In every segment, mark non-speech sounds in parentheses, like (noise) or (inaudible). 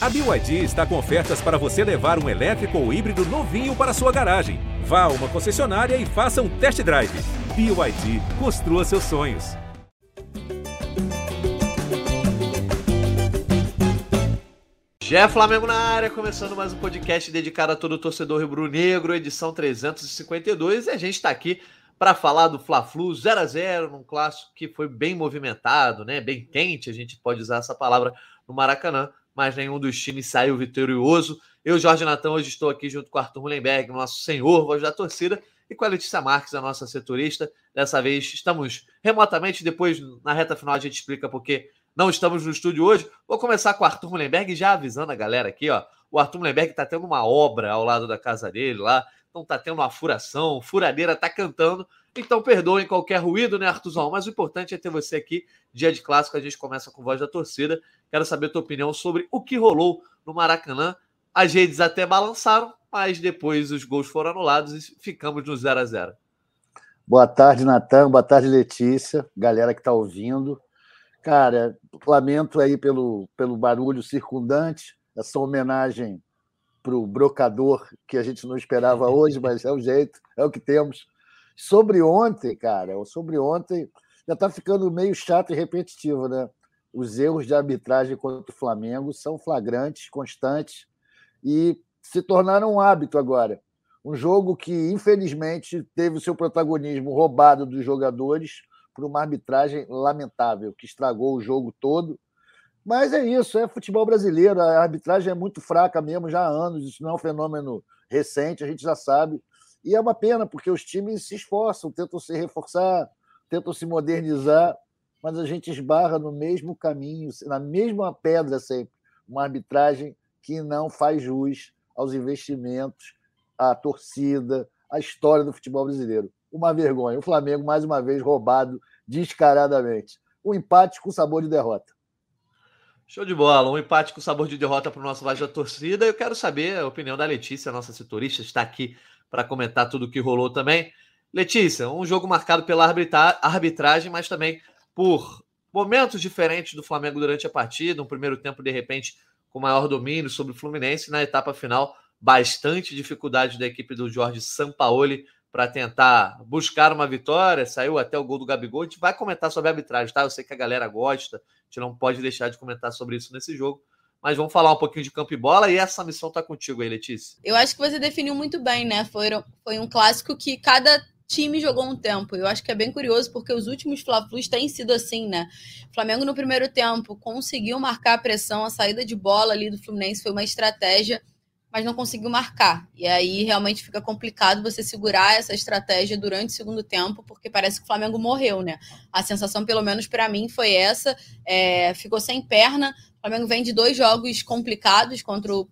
A BYD está com ofertas para você levar um elétrico ou híbrido novinho para sua garagem. Vá a uma concessionária e faça um test drive. BYD, construa seus sonhos. Jé Flamengo na área, começando mais um podcast dedicado a todo o torcedor rubro-negro, edição 352, e a gente está aqui para falar do Fla-Flu 0 a 0 num clássico que foi bem movimentado, né? Bem quente, a gente pode usar essa palavra no Maracanã mas nenhum dos times saiu vitorioso. Eu, Jorge Natan, hoje estou aqui junto com Arthur Mullenberg, nosso senhor, voz da torcida, e com a Letícia Marques, a nossa setorista. Dessa vez estamos remotamente, depois na reta final a gente explica porque não estamos no estúdio hoje. Vou começar com o Arthur Mullenberg, já avisando a galera aqui, ó. O Arthur Mullenberg está tendo uma obra ao lado da casa dele lá, então está tendo uma furação, furadeira está cantando. Então perdoem qualquer ruído, né, Artuzão? Mas o importante é ter você aqui. Dia de clássico, a gente começa com voz da torcida. Quero saber a tua opinião sobre o que rolou no Maracanã. As redes até balançaram, mas depois os gols foram anulados e ficamos no 0 a 0 Boa tarde, Natan. Boa tarde, Letícia. Galera que está ouvindo. Cara, lamento aí pelo, pelo barulho circundante, essa homenagem para o brocador que a gente não esperava (laughs) hoje, mas é o jeito, é o que temos. Sobre ontem, cara, sobre ontem, já está ficando meio chato e repetitivo, né? Os erros de arbitragem contra o Flamengo são flagrantes, constantes e se tornaram um hábito agora. Um jogo que, infelizmente, teve o seu protagonismo roubado dos jogadores por uma arbitragem lamentável, que estragou o jogo todo. Mas é isso, é futebol brasileiro, a arbitragem é muito fraca mesmo já há anos, isso não é um fenômeno recente, a gente já sabe. E é uma pena, porque os times se esforçam, tentam se reforçar, tentam se modernizar, mas a gente esbarra no mesmo caminho, na mesma pedra sempre. Uma arbitragem que não faz jus aos investimentos, à torcida, à história do futebol brasileiro. Uma vergonha. O Flamengo, mais uma vez, roubado descaradamente. Um empate com sabor de derrota. Show de bola, um empate com sabor de derrota para o nosso Voz da Torcida. Eu quero saber a opinião da Letícia, nossa setorista, está aqui para comentar tudo o que rolou também. Letícia, um jogo marcado pela arbitragem, mas também por momentos diferentes do Flamengo durante a partida. Um primeiro tempo, de repente, com maior domínio sobre o Fluminense. Na etapa final, bastante dificuldade da equipe do Jorge Sampaoli para tentar buscar uma vitória. Saiu até o gol do Gabigol. A gente vai comentar sobre a arbitragem, tá? Eu sei que a galera gosta. A gente não pode deixar de comentar sobre isso nesse jogo. Mas vamos falar um pouquinho de campo e bola e essa missão tá contigo aí, Letícia. Eu acho que você definiu muito bem, né? Foi, foi um clássico que cada time jogou um tempo. Eu acho que é bem curioso porque os últimos Fla-Flus têm sido assim, né? O Flamengo no primeiro tempo conseguiu marcar a pressão, a saída de bola ali do Fluminense foi uma estratégia, mas não conseguiu marcar. E aí realmente fica complicado você segurar essa estratégia durante o segundo tempo, porque parece que o Flamengo morreu, né? A sensação, pelo menos para mim, foi essa. É, ficou sem perna. O Flamengo vem de dois jogos complicados contra o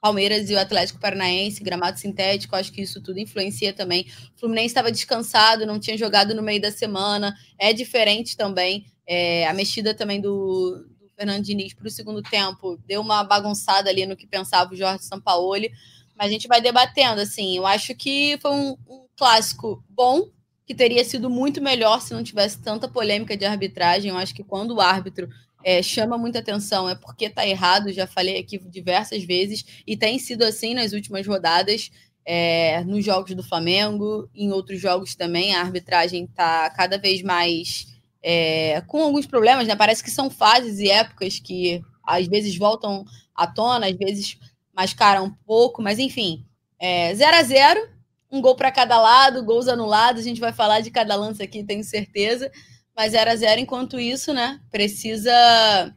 Palmeiras e o Atlético Paranaense, gramado sintético, acho que isso tudo influencia também. O Fluminense estava descansado, não tinha jogado no meio da semana, é diferente também. É, a mexida também do, do Fernando Diniz para o segundo tempo deu uma bagunçada ali no que pensava o Jorge Sampaoli, mas a gente vai debatendo. Assim, eu acho que foi um, um clássico bom, que teria sido muito melhor se não tivesse tanta polêmica de arbitragem. Eu acho que quando o árbitro é, chama muita atenção é porque está errado, já falei aqui diversas vezes, e tem sido assim nas últimas rodadas, é, nos jogos do Flamengo, em outros jogos também, a arbitragem está cada vez mais é, com alguns problemas, né? Parece que são fases e épocas que às vezes voltam à tona, às vezes mascaram um pouco, mas enfim, 0 é, a 0 um gol para cada lado, gols anulados, a gente vai falar de cada lance aqui, tenho certeza mas 0 a 0 enquanto isso, né? Precisa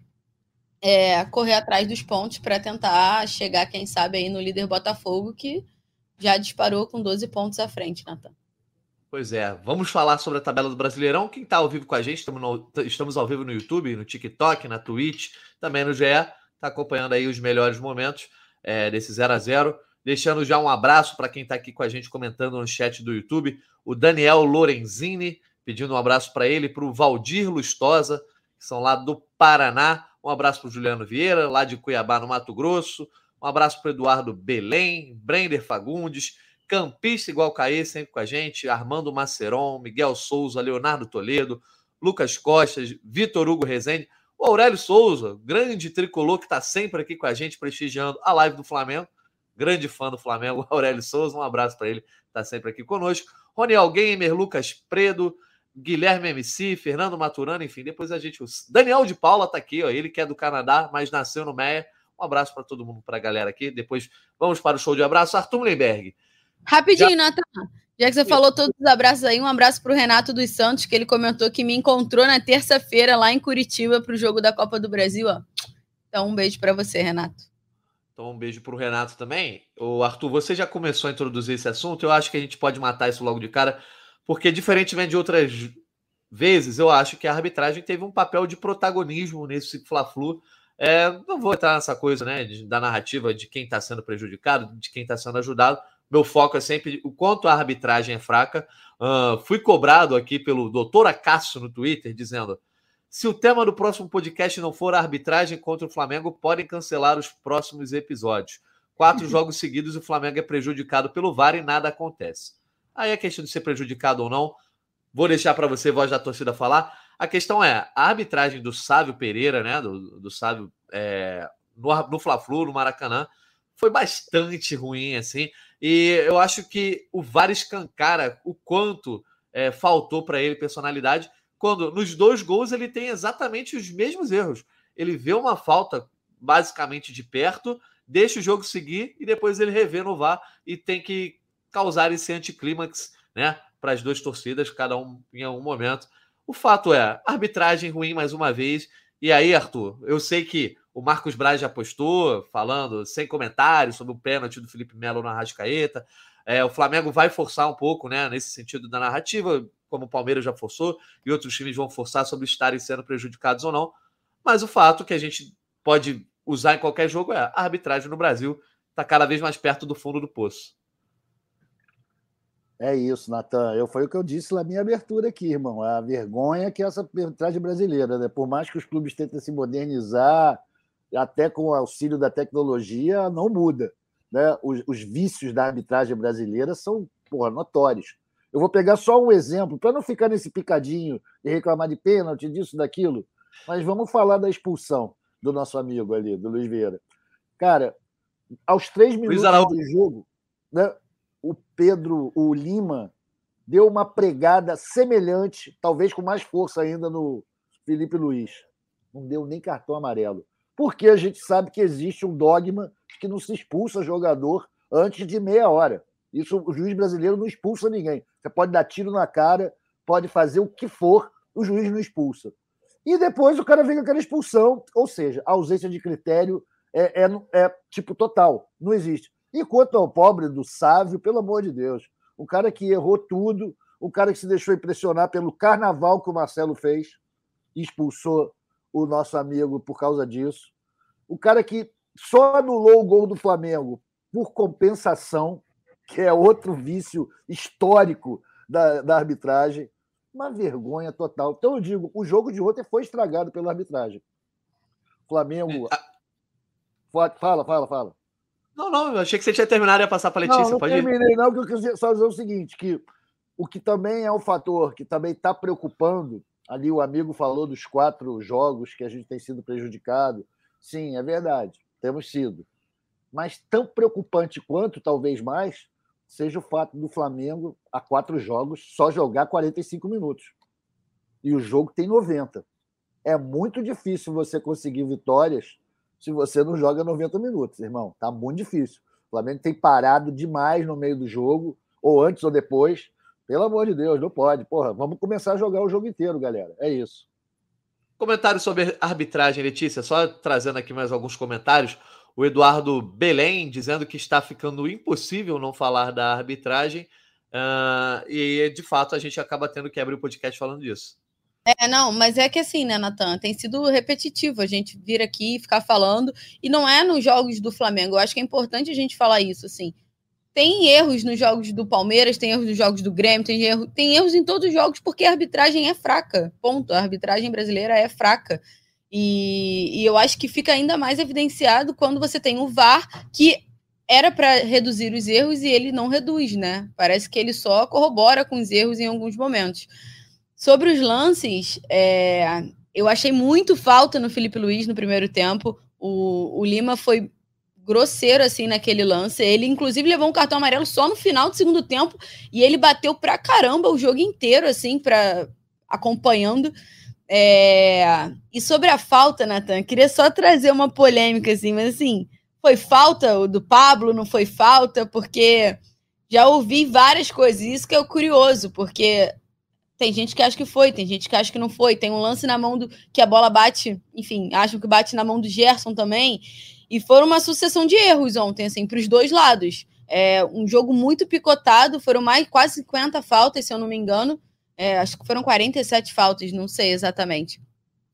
é, correr atrás dos pontos para tentar chegar, quem sabe, aí no líder Botafogo, que já disparou com 12 pontos à frente, Natan. Pois é, vamos falar sobre a tabela do Brasileirão. Quem está ao vivo com a gente, estamos, no, estamos ao vivo no YouTube, no TikTok, na Twitch, também no GE, está acompanhando aí os melhores momentos é, desse 0 a 0 Deixando já um abraço para quem está aqui com a gente comentando no chat do YouTube, o Daniel Lorenzini, pedindo um abraço para ele, para o Valdir Lustosa, que são lá do Paraná. Um abraço para o Juliano Vieira, lá de Cuiabá, no Mato Grosso. Um abraço para Eduardo Belém, Brender Fagundes, Campista igual Caê, sempre com a gente, Armando Maceron, Miguel Souza, Leonardo Toledo, Lucas Costa, Vitor Hugo Rezende. O Aurélio Souza, grande tricolor que está sempre aqui com a gente, prestigiando a live do Flamengo. Grande fã do Flamengo, (laughs) Aurélio Souza. Um abraço para ele, está sempre aqui conosco. Roniel Gamer, Lucas Predo, Guilherme MC, Fernando Maturano, enfim, depois a gente. Daniel de Paula está aqui, ó, ele que é do Canadá, mas nasceu no Meia. Um abraço para todo mundo, para a galera aqui. Depois vamos para o show de abraço. Arthur Lemberg. Rapidinho, Já... Nathan. Já que você falou todos os abraços aí, um abraço para o Renato dos Santos, que ele comentou que me encontrou na terça-feira lá em Curitiba para o jogo da Copa do Brasil. Ó. Então, um beijo para você, Renato. Então, um beijo para o Renato também. O Arthur, você já começou a introduzir esse assunto. Eu acho que a gente pode matar isso logo de cara, porque, diferentemente de outras vezes, eu acho que a arbitragem teve um papel de protagonismo nesse Fla-Flu. É, não vou entrar nessa coisa né, de, da narrativa de quem está sendo prejudicado, de quem está sendo ajudado meu foco é sempre o quanto a arbitragem é fraca. Uh, fui cobrado aqui pelo doutor Acácio no Twitter, dizendo: se o tema do próximo podcast não for a arbitragem contra o Flamengo, podem cancelar os próximos episódios. Quatro (laughs) jogos seguidos, o Flamengo é prejudicado pelo VAR e nada acontece. Aí a questão de ser prejudicado ou não, vou deixar para você, voz da torcida, falar. A questão é: a arbitragem do Sávio Pereira, né? Do, do Sávio é, no, no Fla-Flu, no Maracanã, foi bastante ruim, assim. E eu acho que o VAR escancara o quanto é, faltou para ele personalidade, quando nos dois gols ele tem exatamente os mesmos erros. Ele vê uma falta basicamente de perto, deixa o jogo seguir e depois ele revê no VAR e tem que causar esse anticlímax né, para as duas torcidas, cada um em algum momento. O fato é, arbitragem ruim mais uma vez. E aí, Arthur, eu sei que o Marcos Braz já postou, falando sem comentários sobre o pênalti do Felipe Melo na Rascaeta. É, o Flamengo vai forçar um pouco, né, nesse sentido da narrativa, como o Palmeiras já forçou, e outros times vão forçar sobre estarem sendo prejudicados ou não. Mas o fato que a gente pode usar em qualquer jogo é a arbitragem no Brasil está cada vez mais perto do fundo do poço. É isso, Natan. Eu foi o que eu disse na minha abertura aqui, irmão. A vergonha que é essa arbitragem brasileira, né? Por mais que os clubes tentem se modernizar, até com o auxílio da tecnologia, não muda. Né? Os, os vícios da arbitragem brasileira são porra, notórios. Eu vou pegar só um exemplo, para não ficar nesse picadinho de reclamar de pênalti, disso, daquilo, mas vamos falar da expulsão do nosso amigo ali, do Luiz Vieira. Cara, aos três minutos do jogo, né, o Pedro, o Lima, deu uma pregada semelhante, talvez com mais força ainda no Felipe Luiz. Não deu nem cartão amarelo porque a gente sabe que existe um dogma que não se expulsa jogador antes de meia hora. Isso o juiz brasileiro não expulsa ninguém. Você pode dar tiro na cara, pode fazer o que for, o juiz não expulsa. E depois o cara vem com aquela expulsão, ou seja, a ausência de critério é, é, é tipo total, não existe. E quanto ao pobre do Sávio, pelo amor de Deus, o cara que errou tudo, o cara que se deixou impressionar pelo carnaval que o Marcelo fez, expulsou o nosso amigo por causa disso. O cara que só anulou o gol do Flamengo por compensação, que é outro vício histórico da, da arbitragem. Uma vergonha total. Então eu digo, o jogo de ontem foi estragado pela arbitragem. Flamengo. Fala, fala, fala. Não, não, eu achei que você tinha terminado e ia passar para a Letícia. Não, não pode terminei, ir. não, porque eu quis só dizer o seguinte: que o que também é um fator que também está preocupando Ali o amigo falou dos quatro jogos que a gente tem sido prejudicado. Sim, é verdade, temos sido. Mas tão preocupante quanto, talvez mais, seja o fato do Flamengo, a quatro jogos, só jogar 45 minutos. E o jogo tem 90. É muito difícil você conseguir vitórias se você não joga 90 minutos, irmão. Tá muito difícil. O Flamengo tem parado demais no meio do jogo, ou antes ou depois, pelo amor de Deus, não pode. Porra, vamos começar a jogar o jogo inteiro, galera. É isso. Comentário sobre arbitragem, Letícia. Só trazendo aqui mais alguns comentários. O Eduardo Belém dizendo que está ficando impossível não falar da arbitragem. Uh, e de fato a gente acaba tendo que abrir o podcast falando disso. É, não, mas é que assim, né, Natan? Tem sido repetitivo a gente vir aqui e ficar falando, e não é nos jogos do Flamengo. Eu acho que é importante a gente falar isso, assim tem erros nos jogos do Palmeiras, tem erros nos jogos do Grêmio, tem, erro, tem erros em todos os jogos porque a arbitragem é fraca. Ponto. A arbitragem brasileira é fraca. E, e eu acho que fica ainda mais evidenciado quando você tem o VAR, que era para reduzir os erros e ele não reduz, né? Parece que ele só corrobora com os erros em alguns momentos. Sobre os lances, é, eu achei muito falta no Felipe Luiz no primeiro tempo. O, o Lima foi grosseiro assim naquele lance. Ele, inclusive, levou um cartão amarelo só no final do segundo tempo e ele bateu pra caramba o jogo inteiro, assim, para acompanhando. É... E sobre a falta, Natan, queria só trazer uma polêmica, assim, mas assim, foi falta o do Pablo, não foi falta, porque já ouvi várias coisas. Isso que é o curioso, porque tem gente que acha que foi, tem gente que acha que não foi. Tem um lance na mão do que a bola bate, enfim, acham que bate na mão do Gerson também. E foram uma sucessão de erros ontem, assim, para os dois lados. É um jogo muito picotado, foram mais quase 50 faltas, se eu não me engano. É, acho que foram 47 faltas, não sei exatamente.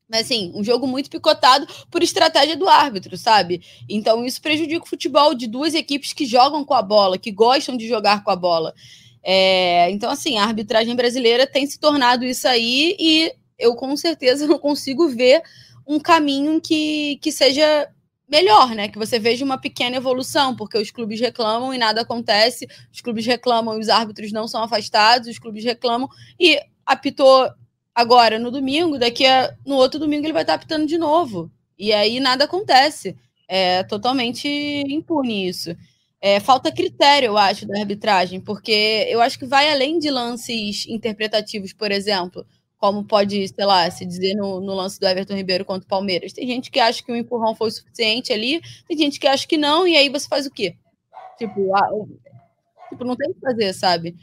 Mas, assim, um jogo muito picotado por estratégia do árbitro, sabe? Então, isso prejudica o futebol de duas equipes que jogam com a bola, que gostam de jogar com a bola. É, então, assim, a arbitragem brasileira tem se tornado isso aí e eu, com certeza, (laughs) não consigo ver um caminho que, que seja melhor, né? Que você veja uma pequena evolução, porque os clubes reclamam e nada acontece, os clubes reclamam e os árbitros não são afastados, os clubes reclamam e apitou agora no domingo, daqui a, no outro domingo ele vai estar apitando de novo. E aí nada acontece. É totalmente impune isso. É, falta critério, eu acho, da arbitragem, porque eu acho que vai além de lances interpretativos, por exemplo como pode, sei lá, se dizer no, no, lance do Everton Ribeiro contra o Palmeiras. Tem gente que acha que o empurrão foi suficiente ali, tem gente que acha que não, e aí você faz o quê? Tipo, tipo não tem o que fazer, sabe?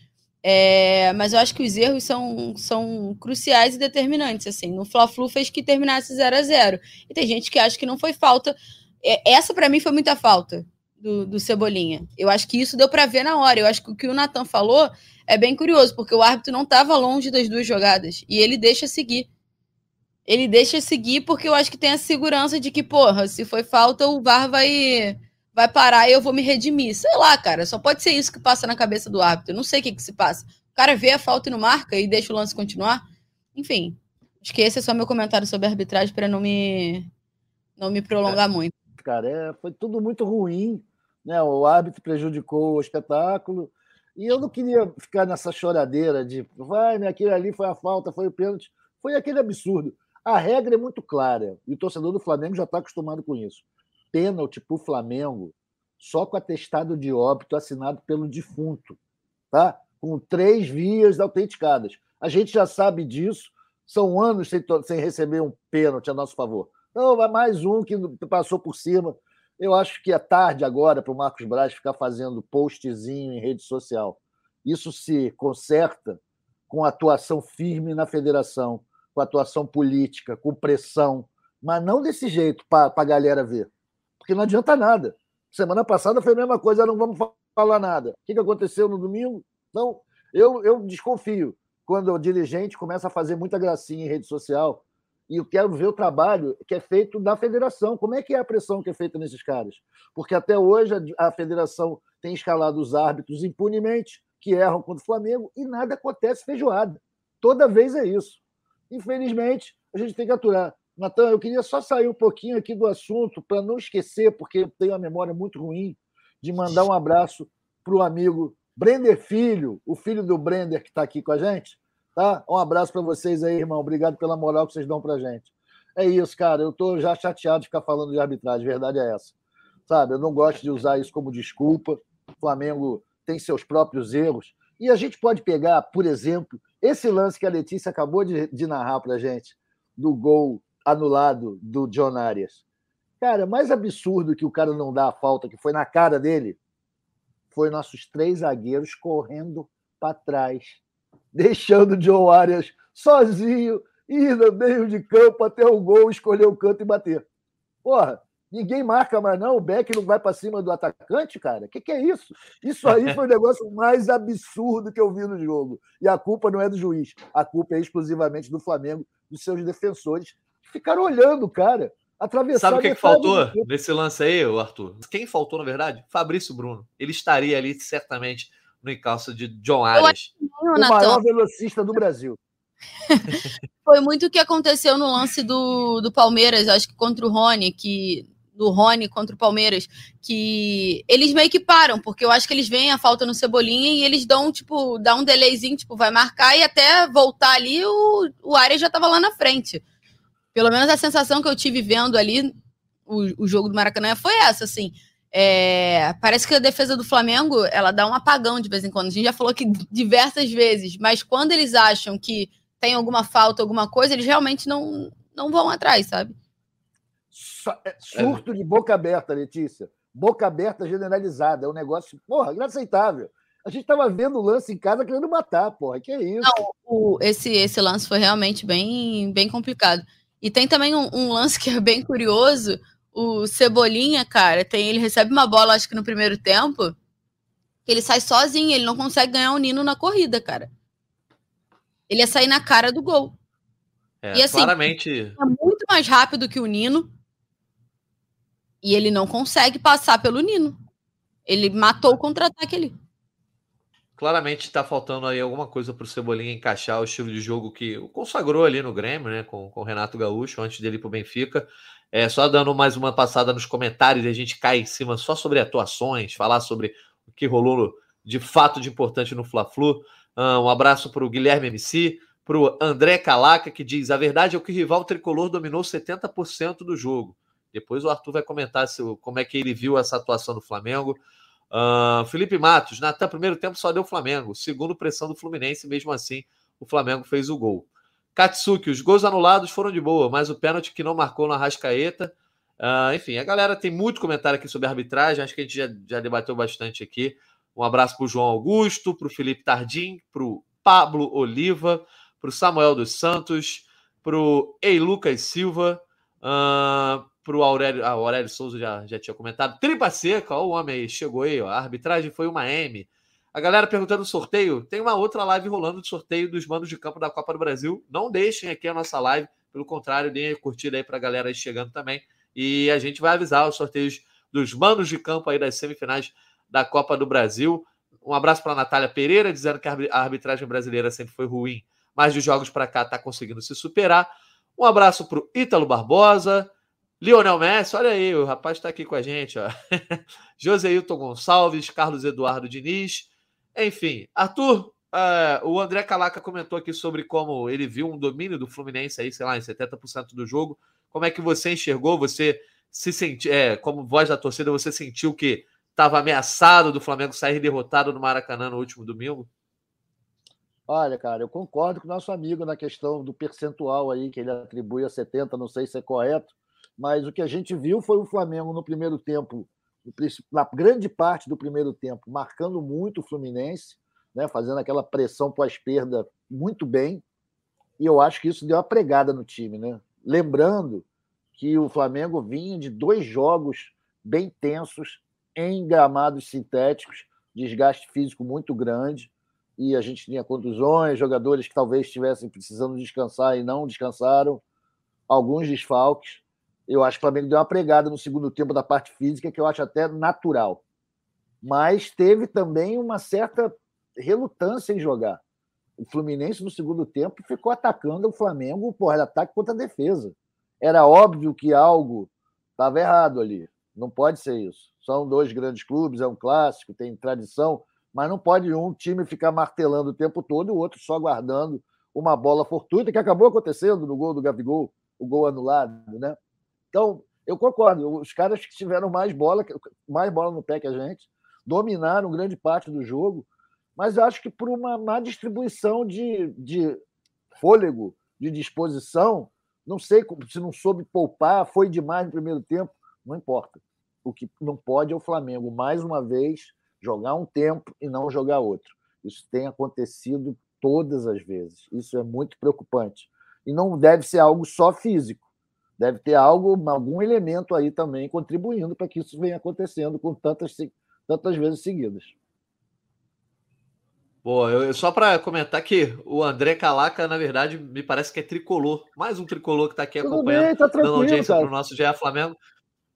É, mas eu acho que os erros são, são cruciais e determinantes, assim. No Fla-Flu fez que terminasse 0 a 0 E tem gente que acha que não foi falta. É, essa, para mim, foi muita falta do, do Cebolinha. Eu acho que isso deu para ver na hora. Eu acho que o que o Nathan falou é bem curioso, porque o árbitro não estava longe das duas jogadas e ele deixa seguir. Ele deixa seguir porque eu acho que tem a segurança de que, porra, se foi falta, o VAR vai vai parar e eu vou me redimir. Sei lá, cara, só pode ser isso que passa na cabeça do árbitro. Eu não sei o que, que se passa. O cara vê a falta e não marca e deixa o lance continuar. Enfim, acho que esse é só meu comentário sobre a arbitragem para não me não me prolongar é. muito. Cara, é, foi tudo muito ruim. Né? O árbitro prejudicou o espetáculo. E eu não queria ficar nessa choradeira de vai, né, aquilo ali foi a falta, foi o pênalti. Foi aquele absurdo. A regra é muito clara e o torcedor do Flamengo já está acostumado com isso. Pênalti para o Flamengo só com atestado de óbito assinado pelo defunto, tá? com três vias autenticadas. A gente já sabe disso, são anos sem, sem receber um pênalti a nosso favor. Não, vai mais um que passou por cima. Eu acho que é tarde agora para o Marcos Braz ficar fazendo postzinho em rede social. Isso se conserta com atuação firme na federação, com atuação política, com pressão, mas não desse jeito para a galera ver. Porque não adianta nada. Semana passada foi a mesma coisa, não vamos falar nada. O que aconteceu no domingo? Então, eu, eu desconfio quando o dirigente começa a fazer muita gracinha em rede social e eu quero ver o trabalho que é feito da federação. Como é que é a pressão que é feita nesses caras? Porque até hoje a federação tem escalado os árbitros impunemente, que erram contra o Flamengo, e nada acontece feijoada. Toda vez é isso. Infelizmente, a gente tem que aturar. Natan, eu queria só sair um pouquinho aqui do assunto, para não esquecer, porque eu tenho uma memória muito ruim, de mandar um abraço para o amigo Brender Filho, o filho do Brender que está aqui com a gente, Tá? Um abraço para vocês aí, irmão. Obrigado pela moral que vocês dão para gente. É isso, cara. Eu estou já chateado de ficar falando de arbitragem. Verdade é essa. Sabe? Eu não gosto de usar isso como desculpa. O Flamengo tem seus próprios erros. E a gente pode pegar, por exemplo, esse lance que a Letícia acabou de, de narrar para gente, do gol anulado do John Arias. Cara, mais absurdo que o cara não dá a falta, que foi na cara dele, foi nossos três zagueiros correndo para trás deixando o John Arias sozinho, ir no meio de campo até o gol, escolher o canto e bater. Porra, ninguém marca mais não, o Beck não vai para cima do atacante, cara? O que, que é isso? Isso aí foi o (laughs) negócio mais absurdo que eu vi no jogo. E a culpa não é do juiz, a culpa é exclusivamente do Flamengo, dos seus defensores, que ficaram olhando cara. Atravessar Sabe o que, que faltou nesse lance aí, Arthur? Quem faltou, na verdade? Fabrício Bruno. Ele estaria ali certamente no encalço de John Arias. O maior velocista do Brasil. (laughs) Foi muito o que aconteceu no lance do, do Palmeiras, acho que contra o Rony, que do Rony contra o Palmeiras, que eles meio que param, porque eu acho que eles veem a falta no Cebolinha e eles dão, tipo, dá um delayzinho, tipo, vai marcar e até voltar ali o, o área já tava lá na frente. Pelo menos a sensação que eu tive vendo ali o, o jogo do Maracanã foi essa, assim. É, parece que a defesa do Flamengo ela dá um apagão de vez em quando. A gente já falou que diversas vezes, mas quando eles acham que tem alguma falta, alguma coisa, eles realmente não, não vão atrás, sabe? É, surto de boca aberta, Letícia. Boca aberta generalizada. É um negócio, porra, inaceitável. A gente estava vendo o lance em casa querendo matar, porra. Que é isso? Não, o, esse, esse lance foi realmente bem, bem complicado. E tem também um, um, lance que é bem curioso. O Cebolinha, cara, tem, ele recebe uma bola, acho que no primeiro tempo, ele sai sozinho, ele não consegue ganhar o Nino na corrida, cara. Ele ia sair na cara do gol. É, e assim, claramente. É muito mais rápido que o Nino. E ele não consegue passar pelo Nino. Ele matou o contra-ataque ali. Claramente está faltando aí alguma coisa para o Cebolinha encaixar o estilo de jogo que o consagrou ali no Grêmio, né? Com, com o Renato Gaúcho, antes dele ir para o Benfica. É, só dando mais uma passada nos comentários, a gente cai em cima só sobre atuações, falar sobre o que rolou de fato de importante no Fla-Flu. Um abraço para o Guilherme MC, para o André Calaca, que diz: a verdade é que o rival tricolor dominou 70% do jogo. Depois o Arthur vai comentar se, como é que ele viu essa atuação do Flamengo. Uh, Felipe Matos, Natan, primeiro tempo só deu Flamengo. Segundo, pressão do Fluminense, mesmo assim, o Flamengo fez o gol. Katsuki, os gols anulados foram de boa, mas o pênalti que não marcou na Rascaeta. Uh, enfim, a galera tem muito comentário aqui sobre arbitragem, acho que a gente já, já debateu bastante aqui. Um abraço para o João Augusto, para o Felipe Tardim, para o Pablo Oliva, para o Samuel dos Santos, para o Ei Lucas Silva, uh, para o Aurélio. Ah, Aurélio Souza já, já tinha comentado. Tripa seca, ó, o homem aí, chegou aí, ó. A arbitragem foi uma M. A galera perguntando sorteio. Tem uma outra live rolando de sorteio dos manos de campo da Copa do Brasil. Não deixem aqui a nossa live. Pelo contrário, deem curtida aí para a galera aí chegando também. E a gente vai avisar os sorteios dos manos de campo aí das semifinais da Copa do Brasil. Um abraço para a Natália Pereira, dizendo que a arbitragem brasileira sempre foi ruim, mas de jogos para cá está conseguindo se superar. Um abraço para o Ítalo Barbosa, Lionel Messi, olha aí, o rapaz está aqui com a gente. (laughs) Joseilton Gonçalves, Carlos Eduardo Diniz, enfim. Arthur, uh, o André Calaca comentou aqui sobre como ele viu um domínio do Fluminense aí, sei lá, em 70% do jogo. Como é que você enxergou? Você se sentiu, é, como voz da torcida, você sentiu que estava ameaçado do Flamengo sair derrotado no Maracanã no último domingo? Olha, cara, eu concordo com o nosso amigo na questão do percentual aí que ele atribui a 70, não sei se é correto, mas o que a gente viu foi o Flamengo no primeiro tempo, na grande parte do primeiro tempo, marcando muito o Fluminense, né, fazendo aquela pressão pós-perda muito bem, e eu acho que isso deu uma pregada no time, né? Lembrando que o Flamengo vinha de dois jogos bem tensos em gramados sintéticos, desgaste físico muito grande, e a gente tinha contusões, jogadores que talvez estivessem precisando descansar e não descansaram, alguns desfalques. Eu acho que o Flamengo deu uma pregada no segundo tempo da parte física, que eu acho até natural. Mas teve também uma certa relutância em jogar. O Fluminense, no segundo tempo, ficou atacando o Flamengo, era ataque contra defesa. Era óbvio que algo estava errado ali. Não pode ser isso. São dois grandes clubes, é um clássico, tem tradição, mas não pode um time ficar martelando o tempo todo e o outro só guardando uma bola fortuita, que acabou acontecendo no gol do Gabigol, o gol anulado, né? Então, eu concordo, os caras que tiveram mais bola, mais bola no pé que a gente, dominaram grande parte do jogo, mas eu acho que por uma má distribuição de, de fôlego, de disposição, não sei se não soube poupar, foi demais no primeiro tempo, não importa. O que não pode é o Flamengo, mais uma vez, jogar um tempo e não jogar outro. Isso tem acontecido todas as vezes. Isso é muito preocupante. E não deve ser algo só físico. Deve ter algo, algum elemento aí também contribuindo para que isso venha acontecendo com tantas, tantas vezes seguidas. Boa, eu, só para comentar que o André Calaca, na verdade, me parece que é tricolor. Mais um tricolor que está aqui Tudo acompanhando, bem, tá dando audiência para o nosso GE Flamengo.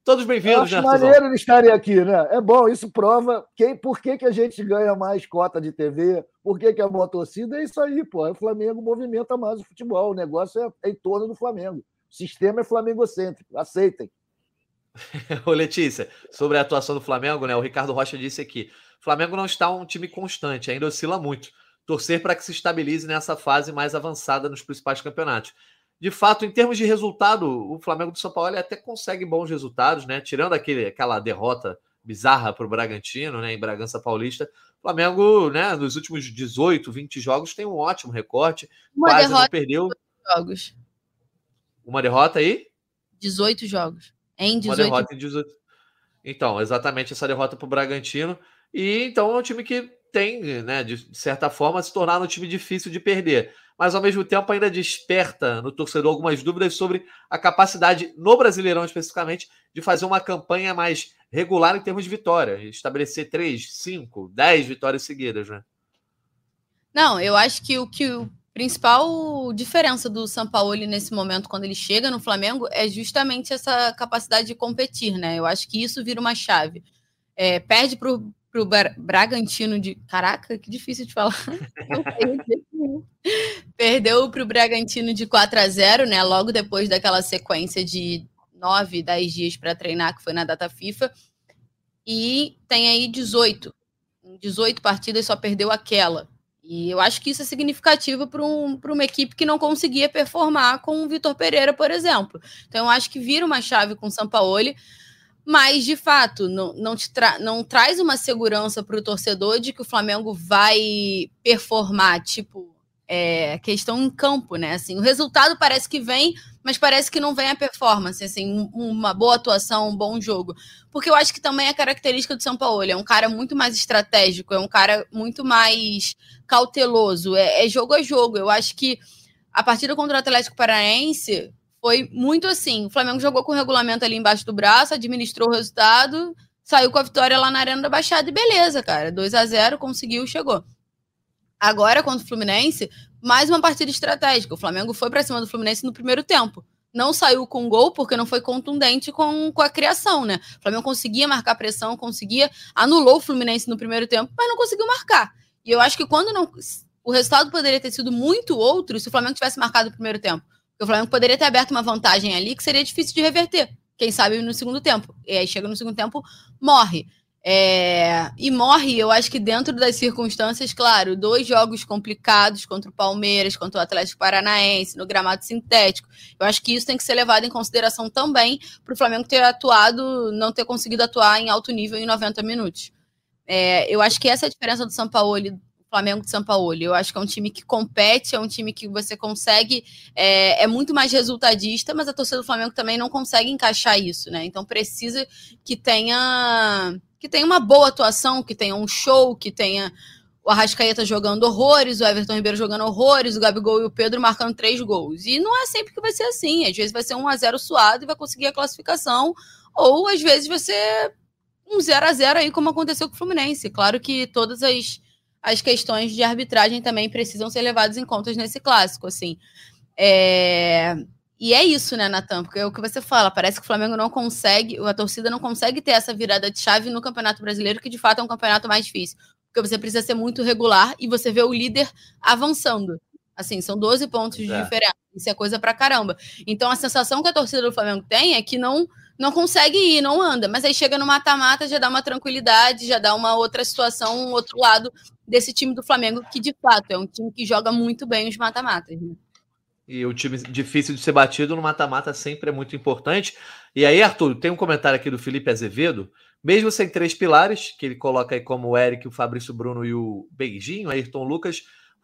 Todos bem-vindos, né, maneiro eles estarem aqui, né? É bom, isso prova quem, por que, que a gente ganha mais cota de TV, por que, que é boa torcida, é isso aí, pô. O Flamengo movimenta mais o futebol, o negócio é, é em torno do Flamengo. O sistema é flamengocêntrico, aceitem. (laughs) Ô, Letícia, sobre a atuação do Flamengo, né? O Ricardo Rocha disse aqui: o Flamengo não está um time constante, ainda oscila muito. Torcer para que se estabilize nessa fase mais avançada nos principais campeonatos. de fato, em termos de resultado, o Flamengo do São Paulo até consegue bons resultados, né? Tirando aquele, aquela derrota bizarra para o Bragantino, né? Em Bragança Paulista, o Flamengo, né? Nos últimos 18, 20 jogos tem um ótimo recorte, Uma quase não perdeu. Jogos. Uma derrota aí? 18 jogos. Em 18. Uma derrota em 18. Então, exatamente essa derrota para o Bragantino. E então é um time que tem, né, de certa forma, se tornar um time difícil de perder. Mas ao mesmo tempo ainda desperta no torcedor algumas dúvidas sobre a capacidade, no Brasileirão especificamente, de fazer uma campanha mais regular em termos de vitória. Estabelecer três, cinco, dez vitórias seguidas, né? Não, eu acho que o que o principal diferença do São Paulo nesse momento, quando ele chega no Flamengo, é justamente essa capacidade de competir, né? Eu acho que isso vira uma chave. É, perde para o Bragantino de. Caraca, que difícil de falar. (laughs) Perdeu para o Bragantino de 4 a 0 né? Logo depois daquela sequência de 9, 10 dias para treinar, que foi na data FIFA. E tem aí 18. Em 18 partidas só perdeu aquela. E eu acho que isso é significativo para um, uma equipe que não conseguia performar com o Vitor Pereira, por exemplo. Então eu acho que vira uma chave com o Sampaoli, mas de fato não, não, te tra não traz uma segurança para o torcedor de que o Flamengo vai performar, tipo, é, questão em campo, né? Assim, o resultado parece que vem, mas parece que não vem a performance, assim, uma boa atuação, um bom jogo. Porque eu acho que também é característica do São Paulo, é um cara muito mais estratégico, é um cara muito mais cauteloso, é, é jogo a jogo. Eu acho que a partida contra o Atlético Paranaense foi muito assim. O Flamengo jogou com o regulamento ali embaixo do braço, administrou o resultado, saiu com a vitória lá na Arena da Baixada e beleza, cara. 2 a 0 conseguiu, chegou. Agora, contra o Fluminense, mais uma partida estratégica. O Flamengo foi para cima do Fluminense no primeiro tempo. Não saiu com gol porque não foi contundente com, com a criação, né? O Flamengo conseguia marcar pressão, conseguia, anulou o Fluminense no primeiro tempo, mas não conseguiu marcar. E eu acho que quando não. O resultado poderia ter sido muito outro se o Flamengo tivesse marcado no primeiro tempo. o Flamengo poderia ter aberto uma vantagem ali que seria difícil de reverter. Quem sabe no segundo tempo. E aí chega no segundo tempo, morre. É, e morre, eu acho que dentro das circunstâncias, claro, dois jogos complicados contra o Palmeiras, contra o Atlético Paranaense, no gramado sintético. Eu acho que isso tem que ser levado em consideração também para o Flamengo ter atuado, não ter conseguido atuar em alto nível em 90 minutos. É, eu acho que essa é a diferença do São Paulo, do Flamengo de São Paulo. Eu acho que é um time que compete, é um time que você consegue, é, é muito mais resultadista, mas a torcida do Flamengo também não consegue encaixar isso, né? Então precisa que tenha que tenha uma boa atuação, que tenha um show, que tenha o Arrascaeta jogando horrores, o Everton Ribeiro jogando horrores, o Gabigol e o Pedro marcando três gols. E não é sempre que vai ser assim. Às vezes vai ser um a 0 suado e vai conseguir a classificação, ou às vezes ser um 0 a 0 aí, como aconteceu com o Fluminense. Claro que todas as, as questões de arbitragem também precisam ser levadas em conta nesse clássico, assim. É... E é isso, né, Natan? Porque é o que você fala, parece que o Flamengo não consegue, a torcida não consegue ter essa virada de chave no Campeonato Brasileiro, que de fato é um campeonato mais difícil. Porque você precisa ser muito regular e você vê o líder avançando. Assim, são 12 pontos de é. diferença. Isso é coisa pra caramba. Então a sensação que a torcida do Flamengo tem é que não não consegue ir, não anda. Mas aí chega no mata-mata, já dá uma tranquilidade, já dá uma outra situação, um outro lado desse time do Flamengo, que de fato é um time que joga muito bem os mata-matas. Né? E o time difícil de ser batido no mata-mata sempre é muito importante. E aí, Arthur, tem um comentário aqui do Felipe Azevedo. Mesmo sem três pilares, que ele coloca aí como o Eric, o Fabrício Bruno e o Beijinho, Ayrton Lucas,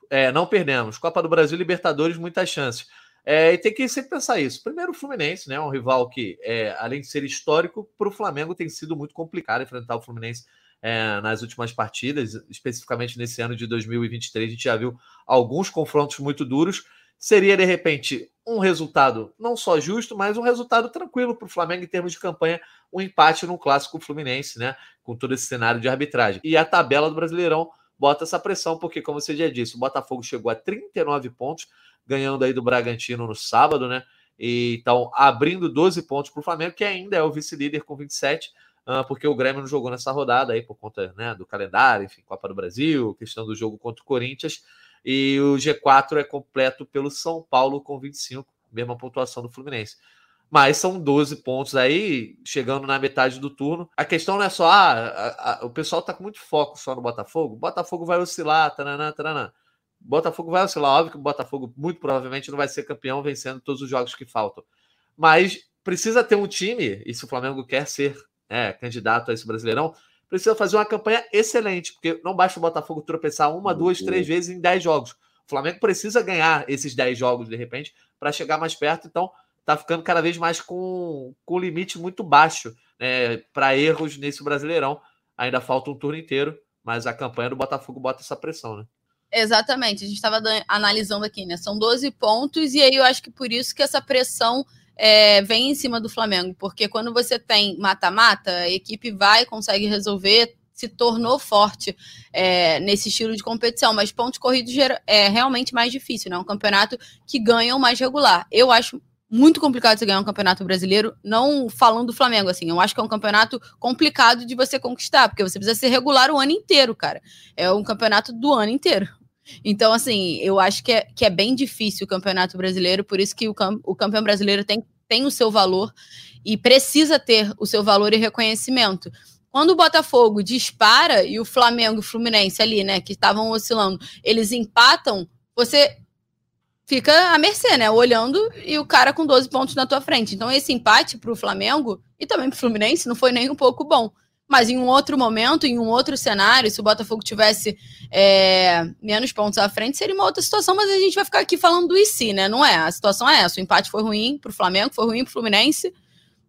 é, não perdemos. Copa do Brasil, Libertadores, muitas chances. É, e tem que sempre pensar isso. Primeiro, o Fluminense, né? Um rival que, é, além de ser histórico, para o Flamengo tem sido muito complicado enfrentar o Fluminense é, nas últimas partidas, especificamente nesse ano de 2023. A gente já viu alguns confrontos muito duros seria de repente um resultado não só justo, mas um resultado tranquilo para o Flamengo em termos de campanha, um empate no clássico fluminense, né? Com todo esse cenário de arbitragem. E a tabela do Brasileirão bota essa pressão, porque, como você já disse, o Botafogo chegou a 39 pontos, ganhando aí do Bragantino no sábado, né? E, então, abrindo 12 pontos para o Flamengo, que ainda é o vice-líder com 27, uh, porque o Grêmio não jogou nessa rodada aí por conta né, do calendário, enfim, Copa do Brasil, questão do jogo contra o Corinthians. E o G4 é completo pelo São Paulo com 25, mesma pontuação do Fluminense. Mas são 12 pontos aí, chegando na metade do turno. A questão não é só, ah, a, a, o pessoal tá com muito foco só no Botafogo. O Botafogo vai oscilar, taranã, taranã. Botafogo vai oscilar, óbvio que o Botafogo muito provavelmente não vai ser campeão vencendo todos os jogos que faltam. Mas precisa ter um time, e se o Flamengo quer ser é, candidato a esse Brasileirão, precisa fazer uma campanha excelente, porque não basta o Botafogo tropeçar uma, duas, três vezes em dez jogos. O Flamengo precisa ganhar esses dez jogos, de repente, para chegar mais perto. Então, tá ficando cada vez mais com, com limite muito baixo né, para erros nesse Brasileirão. Ainda falta um turno inteiro, mas a campanha do Botafogo bota essa pressão, né? Exatamente, a gente estava analisando aqui, né? São 12 pontos, e aí eu acho que por isso que essa pressão é, vem em cima do Flamengo, porque quando você tem mata-mata, a equipe vai, consegue resolver, se tornou forte é, nesse estilo de competição, mas pontos corridos é realmente mais difícil, né? Um campeonato que ganha o mais regular. Eu acho muito complicado você ganhar um campeonato brasileiro, não falando do Flamengo, assim. Eu acho que é um campeonato complicado de você conquistar, porque você precisa ser regular o ano inteiro, cara. É um campeonato do ano inteiro. Então, assim, eu acho que é, que é bem difícil o campeonato brasileiro, por isso que o, cam o campeão brasileiro tem, tem o seu valor e precisa ter o seu valor e reconhecimento. Quando o Botafogo dispara e o Flamengo e o Fluminense ali, né, que estavam oscilando, eles empatam, você fica à mercê, né? Olhando e o cara com 12 pontos na tua frente. Então, esse empate para o Flamengo e também para o Fluminense não foi nem um pouco bom. Mas em um outro momento, em um outro cenário, se o Botafogo tivesse é, menos pontos à frente, seria uma outra situação, mas a gente vai ficar aqui falando do IC, né? Não é. A situação é essa. O empate foi ruim para o Flamengo, foi ruim para o Fluminense.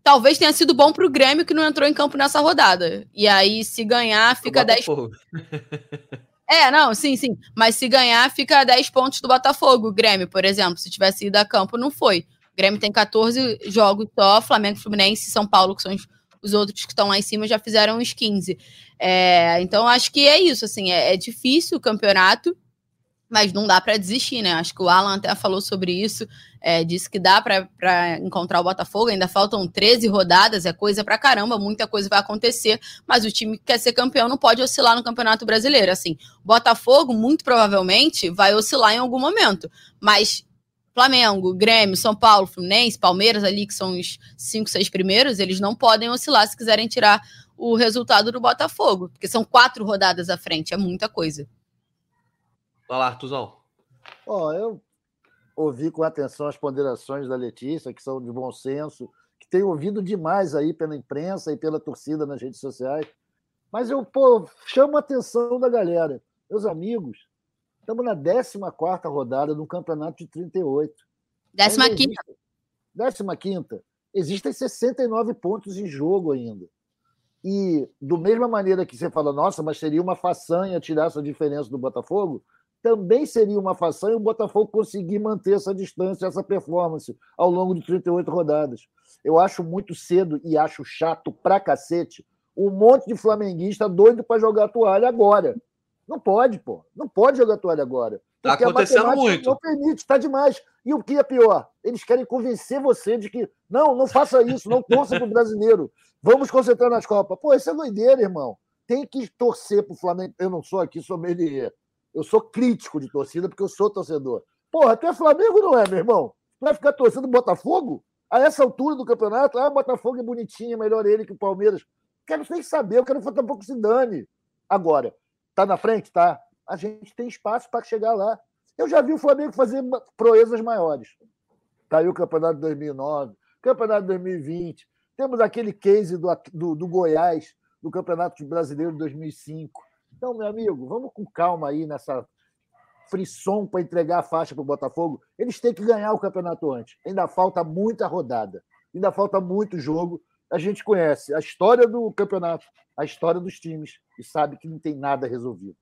Talvez tenha sido bom para o Grêmio que não entrou em campo nessa rodada. E aí, se ganhar, fica 10. (laughs) É, não, sim, sim. Mas se ganhar, fica 10 pontos do Botafogo. O Grêmio, por exemplo, se tivesse ido a campo, não foi. O Grêmio tem 14 jogos só, Flamengo, Fluminense e São Paulo, que são os, os outros que estão lá em cima, já fizeram uns 15. É, então, acho que é isso, assim, é, é difícil o campeonato mas não dá para desistir, né? Acho que o Alan até falou sobre isso, é, disse que dá para encontrar o Botafogo, ainda faltam 13 rodadas, é coisa para caramba, muita coisa vai acontecer, mas o time que quer ser campeão não pode oscilar no Campeonato Brasileiro. Assim, o Botafogo, muito provavelmente, vai oscilar em algum momento, mas Flamengo, Grêmio, São Paulo, Fluminense, Palmeiras ali, que são os cinco, seis primeiros, eles não podem oscilar se quiserem tirar o resultado do Botafogo, porque são quatro rodadas à frente, é muita coisa. Vai lá, Artuzão. Ó, eu ouvi com atenção as ponderações da Letícia, que são de bom senso, que tenho ouvido demais aí pela imprensa e pela torcida nas redes sociais. Mas eu, pô, chamo a atenção da galera. Meus amigos, estamos na 14 rodada do campeonato de 38. 15. 15. Existem 69 pontos em jogo ainda. E, do mesma maneira que você fala, nossa, mas seria uma façanha tirar essa diferença do Botafogo, também seria uma façanha o Botafogo conseguir manter essa distância, essa performance ao longo de 38 rodadas. Eu acho muito cedo e acho chato pra cacete um monte de flamenguista doido para jogar toalha agora. Não pode, pô. Não pode jogar toalha agora. Tá acontecendo muito. Não permite, está demais. E o que é pior? Eles querem convencer você de que não, não faça isso, não torça para o brasileiro. Vamos concentrar nas Copas. Pô, isso é doideira, irmão. Tem que torcer para o Flamengo. Eu não sou aqui sommelier. Eu sou crítico de torcida porque eu sou torcedor. Porra, até Flamengo não é, meu irmão? Vai ficar torcendo Botafogo? A essa altura do campeonato, ah, Botafogo é bonitinho, é melhor ele que o Palmeiras. Quero nem saber, eu quero que um pouco se dane. Agora, tá na frente? Tá. A gente tem espaço para chegar lá. Eu já vi o Flamengo fazer proezas maiores. Tá aí o campeonato de 2009, campeonato de 2020. Temos aquele case do, do, do Goiás, do Campeonato Brasileiro de 2005. Então, meu amigo, vamos com calma aí nessa frisson para entregar a faixa para o Botafogo. Eles têm que ganhar o campeonato antes. Ainda falta muita rodada, ainda falta muito jogo. A gente conhece a história do campeonato, a história dos times e sabe que não tem nada resolvido.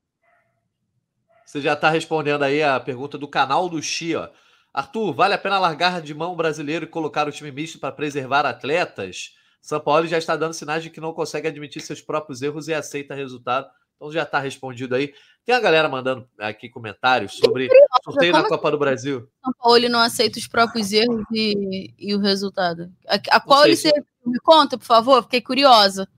Você já está respondendo aí a pergunta do canal do Chia. Arthur, vale a pena largar de mão o brasileiro e colocar o time misto para preservar atletas? São Paulo já está dando sinais de que não consegue admitir seus próprios erros e aceita resultado. Então já está respondido aí. Tem a galera mandando aqui comentários sobre sorteio na Copa do Brasil. São Paulo não aceita os próprios erros e, e o resultado. A, a qual ele se... me conta, por favor? Fiquei curiosa.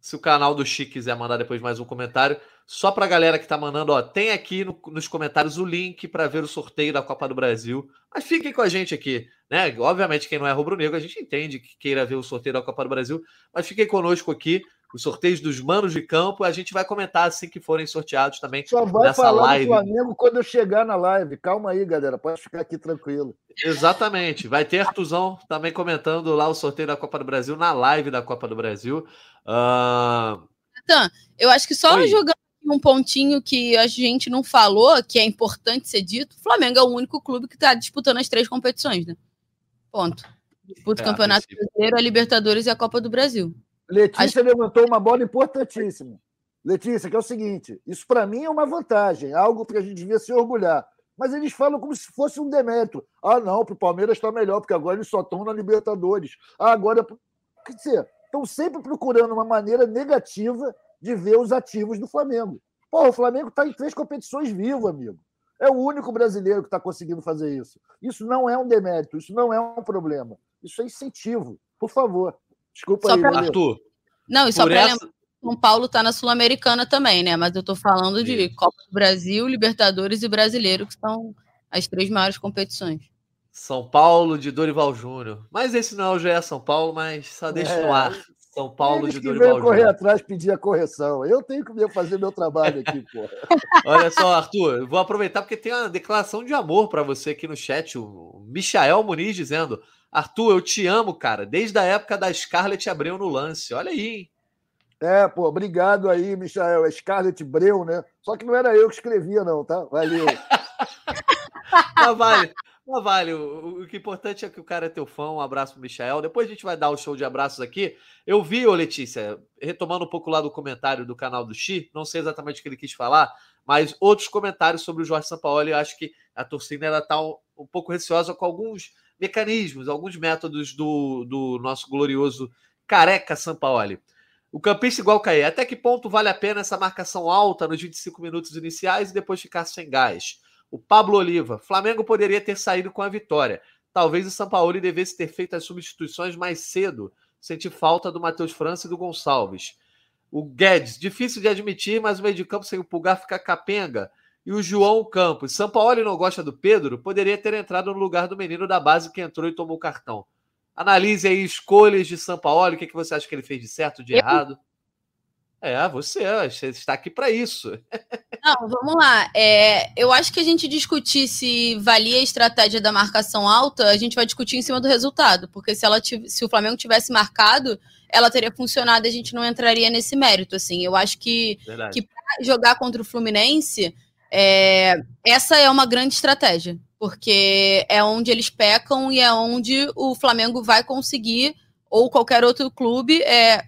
Se o canal do Chico quiser mandar depois mais um comentário, só para a galera que está mandando, ó, tem aqui no, nos comentários o link para ver o sorteio da Copa do Brasil. Mas fiquem com a gente aqui, né? Obviamente, quem não é rubro-negro, a gente entende que queira ver o sorteio da Copa do Brasil, mas fiquem conosco aqui os sorteios dos manos de campo. A gente vai comentar assim que forem sorteados também. Só vai nessa falar live. do Flamengo quando eu chegar na live. Calma aí, galera. Pode ficar aqui tranquilo. Exatamente. Vai ter Artuzão também comentando lá o sorteio da Copa do Brasil na live da Copa do Brasil. Uh... Então, eu acho que só Oi. jogando um pontinho que a gente não falou, que é importante ser dito, o Flamengo é o único clube que está disputando as três competições, né? Ponto. Disputa o é, Campeonato Brasileiro, a Libertadores e a Copa do Brasil. Letícia Acho... levantou uma bola importantíssima. Letícia, que é o seguinte: isso para mim é uma vantagem, algo que a gente devia se orgulhar. Mas eles falam como se fosse um demérito. Ah, não, para o Palmeiras está melhor, porque agora eles só estão na Libertadores. Ah, agora. Quer dizer, estão sempre procurando uma maneira negativa de ver os ativos do Flamengo. Pô, o Flamengo está em três competições vivo, amigo. É o único brasileiro que está conseguindo fazer isso. Isso não é um demérito, isso não é um problema. Isso é incentivo. Por favor. Desculpa só aí, pra... Arthur. Não, e só para essa... lembrar, São Paulo está na Sul-Americana também, né? Mas eu estou falando de isso. Copa do Brasil, Libertadores e Brasileiro, que são as três maiores competições. São Paulo de Dorival Júnior. Mas esse não é o GE São Paulo, mas só deixa é. no ar. São Paulo Eles de Dorival Júnior. correr atrás pedir a correção. Eu tenho que fazer meu trabalho aqui, porra. (laughs) Olha só, Arthur, vou aproveitar porque tem uma declaração de amor para você aqui no chat. O Michael Muniz dizendo: Arthur, eu te amo, cara, desde a época da Scarlett Abreu no lance. Olha aí, hein? É, pô, obrigado aí, Michael. É Scarlett Breu, né? Só que não era eu que escrevia, não, tá? Valeu. (laughs) Mas vale. Mas vale, o, o, que é importante é que o cara é teu fã. Um abraço pro Michael. Depois a gente vai dar o show de abraços aqui. Eu vi, ô Letícia, retomando um pouco lá do comentário do canal do Xi, não sei exatamente o que ele quis falar, mas outros comentários sobre o Jorge Sampaoli. Eu acho que a torcida ela tá um, um pouco receosa com alguns mecanismos, alguns métodos do, do nosso glorioso careca Sampaoli. O campista igual cair. Até que ponto vale a pena essa marcação alta nos 25 minutos iniciais e depois ficar sem gás? O Pablo Oliva. Flamengo poderia ter saído com a vitória. Talvez o Sampaoli devesse ter feito as substituições mais cedo. Senti falta do Matheus França e do Gonçalves. O Guedes, difícil de admitir, mas o meio de campo sem o Pulgar fica capenga. E o João Campos. Sampaoli não gosta do Pedro? Poderia ter entrado no lugar do menino da base que entrou e tomou o cartão. Analise aí escolhas de Sampaoli. O que, é que você acha que ele fez de certo, de errado? É, você, você está aqui para isso. (laughs) Não, vamos lá. É, eu acho que a gente discutir se valia a estratégia da marcação alta, a gente vai discutir em cima do resultado, porque se, ela se o Flamengo tivesse marcado, ela teria funcionado e a gente não entraria nesse mérito. Assim, eu acho que, que para jogar contra o Fluminense, é, essa é uma grande estratégia, porque é onde eles pecam e é onde o Flamengo vai conseguir ou qualquer outro clube é,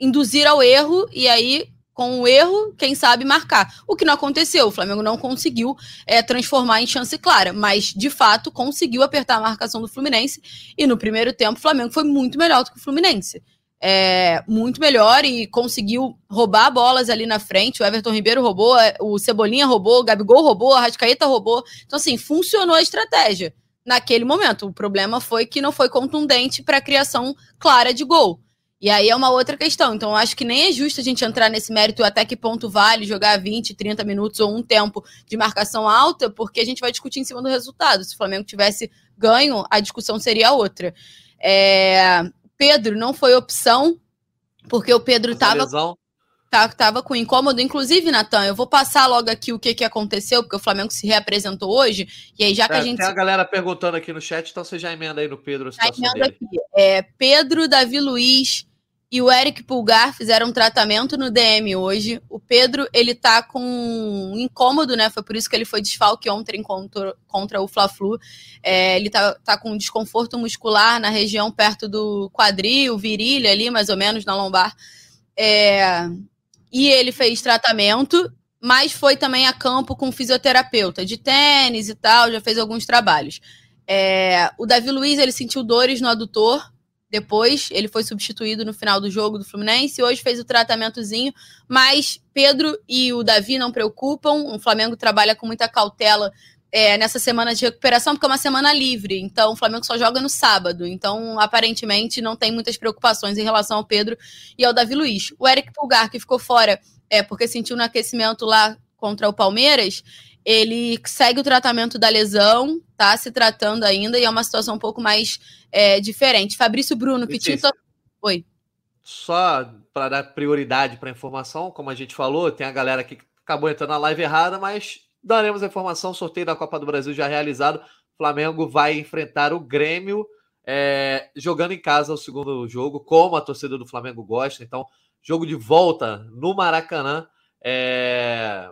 induzir ao erro e aí com o erro, quem sabe marcar. O que não aconteceu, o Flamengo não conseguiu é, transformar em chance clara, mas de fato conseguiu apertar a marcação do Fluminense e no primeiro tempo o Flamengo foi muito melhor do que o Fluminense. É, muito melhor e conseguiu roubar bolas ali na frente. O Everton Ribeiro roubou, é, o Cebolinha roubou, o Gabigol roubou, a Rascaeta roubou. Então, assim, funcionou a estratégia naquele momento. O problema foi que não foi contundente para a criação clara de gol. E aí é uma outra questão. Então, acho que nem é justo a gente entrar nesse mérito até que ponto vale jogar 20, 30 minutos ou um tempo de marcação alta, porque a gente vai discutir em cima do resultado. Se o Flamengo tivesse ganho, a discussão seria outra. É... Pedro não foi opção, porque o Pedro estava tá, tava com incômodo. Inclusive, Natan, eu vou passar logo aqui o que, que aconteceu, porque o Flamengo se reapresentou hoje. E aí, já que é, a gente. Tem a galera perguntando aqui no chat, então você já emenda aí no Pedro a já dele. Aqui. É, Pedro, Davi Luiz, e o Eric Pulgar fizeram um tratamento no DM hoje. O Pedro, ele tá com um incômodo, né? Foi por isso que ele foi desfalque ontem contra, contra o Fla-Flu. É, ele tá, tá com desconforto muscular na região perto do quadril, virilha ali, mais ou menos, na lombar. É, e ele fez tratamento, mas foi também a campo com fisioterapeuta de tênis e tal, já fez alguns trabalhos. É, o Davi Luiz, ele sentiu dores no adutor, depois, ele foi substituído no final do jogo do Fluminense. Hoje fez o tratamentozinho. Mas Pedro e o Davi não preocupam. O Flamengo trabalha com muita cautela é, nessa semana de recuperação, porque é uma semana livre. Então, o Flamengo só joga no sábado. Então, aparentemente, não tem muitas preocupações em relação ao Pedro e ao Davi Luiz. O Eric Pulgar, que ficou fora é, porque sentiu no aquecimento lá contra o Palmeiras, ele segue o tratamento da lesão, tá se tratando ainda, e é uma situação um pouco mais é, diferente. Fabrício Bruno, que tinha. Oi. só para dar prioridade para a informação, como a gente falou, tem a galera que acabou entrando na live errada, mas daremos a informação. Sorteio da Copa do Brasil já realizado. Flamengo vai enfrentar o Grêmio é, jogando em casa o segundo jogo, como a torcida do Flamengo gosta. Então, jogo de volta no Maracanã. É,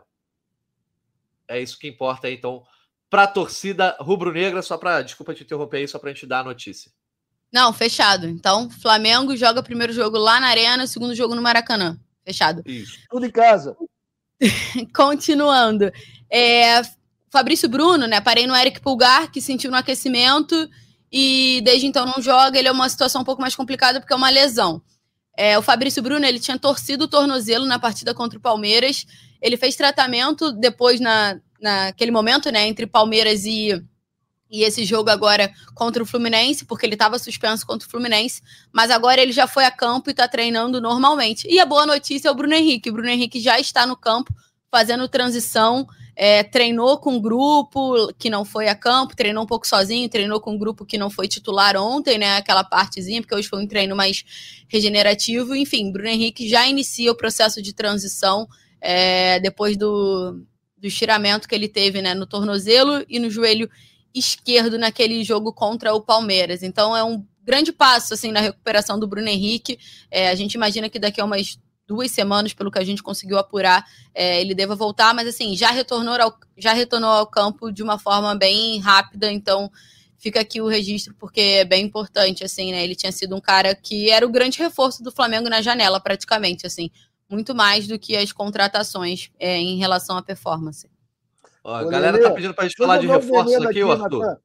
é isso que importa aí, então, para a torcida rubro-negra. Só para, desculpa te interromper aí, só para a gente dar a notícia. Não, fechado. Então, Flamengo joga primeiro jogo lá na Arena, segundo jogo no Maracanã. Fechado. Isso. Tudo em casa. (laughs) Continuando. É, Fabrício Bruno, né? Parei no Eric Pulgar, que sentiu no aquecimento e desde então não joga. Ele é uma situação um pouco mais complicada porque é uma lesão. É, o Fabrício Bruno ele tinha torcido o tornozelo na partida contra o Palmeiras. Ele fez tratamento depois na, naquele momento, né, entre Palmeiras e, e esse jogo agora contra o Fluminense, porque ele estava suspenso contra o Fluminense, mas agora ele já foi a campo e está treinando normalmente. E a boa notícia é o Bruno Henrique. O Bruno Henrique já está no campo fazendo transição é, treinou com um grupo que não foi a campo, treinou um pouco sozinho, treinou com um grupo que não foi titular ontem, né? Aquela partezinha, porque hoje foi um treino mais regenerativo. Enfim, Bruno Henrique já inicia o processo de transição é, depois do, do estiramento que ele teve né, no tornozelo e no joelho esquerdo naquele jogo contra o Palmeiras. Então é um grande passo assim na recuperação do Bruno Henrique. É, a gente imagina que daqui a umas duas semanas, pelo que a gente conseguiu apurar, é, ele deva voltar, mas assim, já retornou, ao, já retornou ao campo de uma forma bem rápida, então fica aqui o registro, porque é bem importante, assim, né? Ele tinha sido um cara que era o grande reforço do Flamengo na janela, praticamente, assim, muito mais do que as contratações é, em relação à performance. Ó, a galera tá pedindo pra gente falar de reforços aqui, aqui Arthur.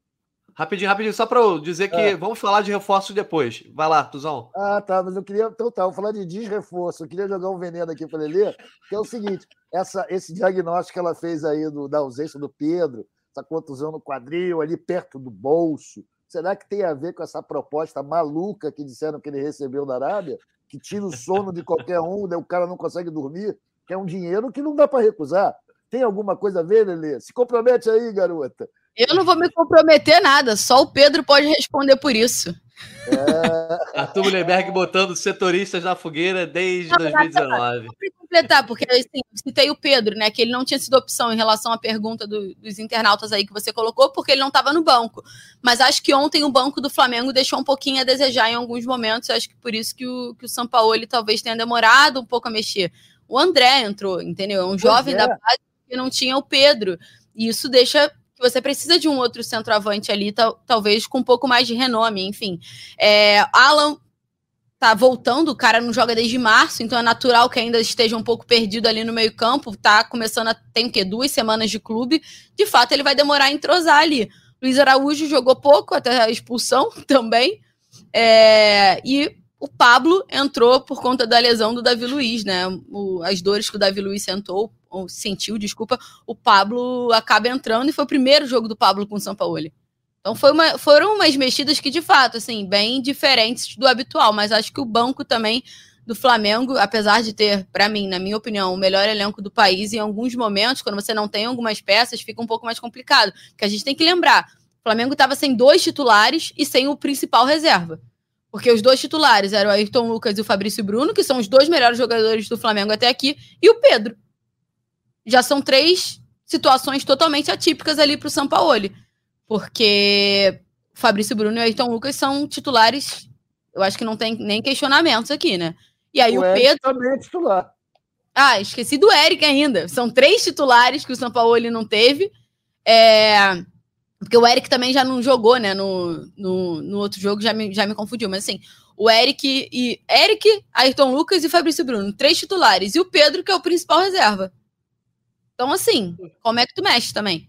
Rapidinho, rapidinho, só para eu dizer que é. vamos falar de reforço depois. Vai lá, Tuzão. Ah, tá, mas eu queria. Então tá, vou falar de desreforço. Eu queria jogar um veneno aqui para Lelê, que é o seguinte: essa, esse diagnóstico que ela fez aí do, da ausência do Pedro, essa contusão no quadril, ali perto do bolso. Será que tem a ver com essa proposta maluca que disseram que ele recebeu da Arábia? Que tira o sono de qualquer um, o cara não consegue dormir, que é um dinheiro que não dá para recusar. Tem alguma coisa a ver, Lelê? Se compromete aí, garota. Eu não vou me comprometer nada, só o Pedro pode responder por isso. É... Arthur Mullenberg botando setoristas na fogueira desde não, 2019. Vou completar, porque assim, citei o Pedro, né? Que ele não tinha sido opção em relação à pergunta do, dos internautas aí que você colocou, porque ele não estava no banco. Mas acho que ontem o banco do Flamengo deixou um pouquinho a desejar em alguns momentos. Acho que por isso que o, que o São Paulo ele talvez tenha demorado um pouco a mexer. O André entrou, entendeu? É um jovem é. da base que não tinha o Pedro. E isso deixa que você precisa de um outro centroavante ali, tal, talvez com um pouco mais de renome, enfim. É, Alan tá voltando, o cara não joga desde março, então é natural que ainda esteja um pouco perdido ali no meio-campo, tá começando a tem o quê? Duas semanas de clube. De fato, ele vai demorar a entrosar ali. Luiz Araújo jogou pouco, até a expulsão (laughs) também. É, e o Pablo entrou por conta da lesão do Davi Luiz, né? O, as dores que o Davi Luiz sentou, ou sentiu, desculpa, o Pablo acaba entrando e foi o primeiro jogo do Pablo com o São Paulo. Então foi uma, foram umas mexidas que, de fato, assim, bem diferentes do habitual, mas acho que o banco também do Flamengo, apesar de ter, para mim, na minha opinião, o melhor elenco do país, em alguns momentos, quando você não tem algumas peças, fica um pouco mais complicado. Porque a gente tem que lembrar: o Flamengo estava sem dois titulares e sem o principal reserva. Porque os dois titulares eram o Ayrton Lucas e o Fabrício Bruno, que são os dois melhores jogadores do Flamengo até aqui, e o Pedro. Já são três situações totalmente atípicas ali para o Sampaoli. Porque o Fabrício Bruno e o Ayrton Lucas são titulares, eu acho que não tem nem questionamentos aqui, né? E aí o, o Pedro. também é titular. Ah, esqueci do Eric ainda. São três titulares que o Sampaoli não teve. É... Porque o Eric também já não jogou, né? No, no, no, outro jogo já me, já me confundiu. Mas assim, o Eric e. Eric, Ayrton Lucas e Fabrício Bruno, três titulares. E o Pedro, que é o principal reserva. Então, assim, como é que tu mexe também?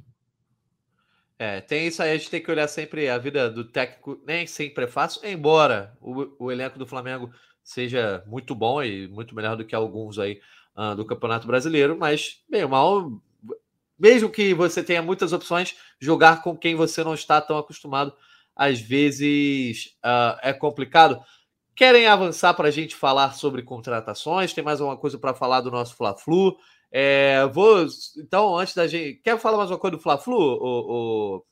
É, tem isso aí, a gente tem que olhar sempre a vida do técnico, nem sempre é fácil, embora o, o elenco do Flamengo seja muito bom e muito melhor do que alguns aí uh, do Campeonato Brasileiro, mas, bem mal, mesmo que você tenha muitas opções, jogar com quem você não está tão acostumado, às vezes uh, é complicado. Querem avançar para a gente falar sobre contratações? Tem mais alguma coisa para falar do nosso Fla-Flu? É, vou, então, antes da gente. Quer falar mais uma coisa do Fla-Flu, o, o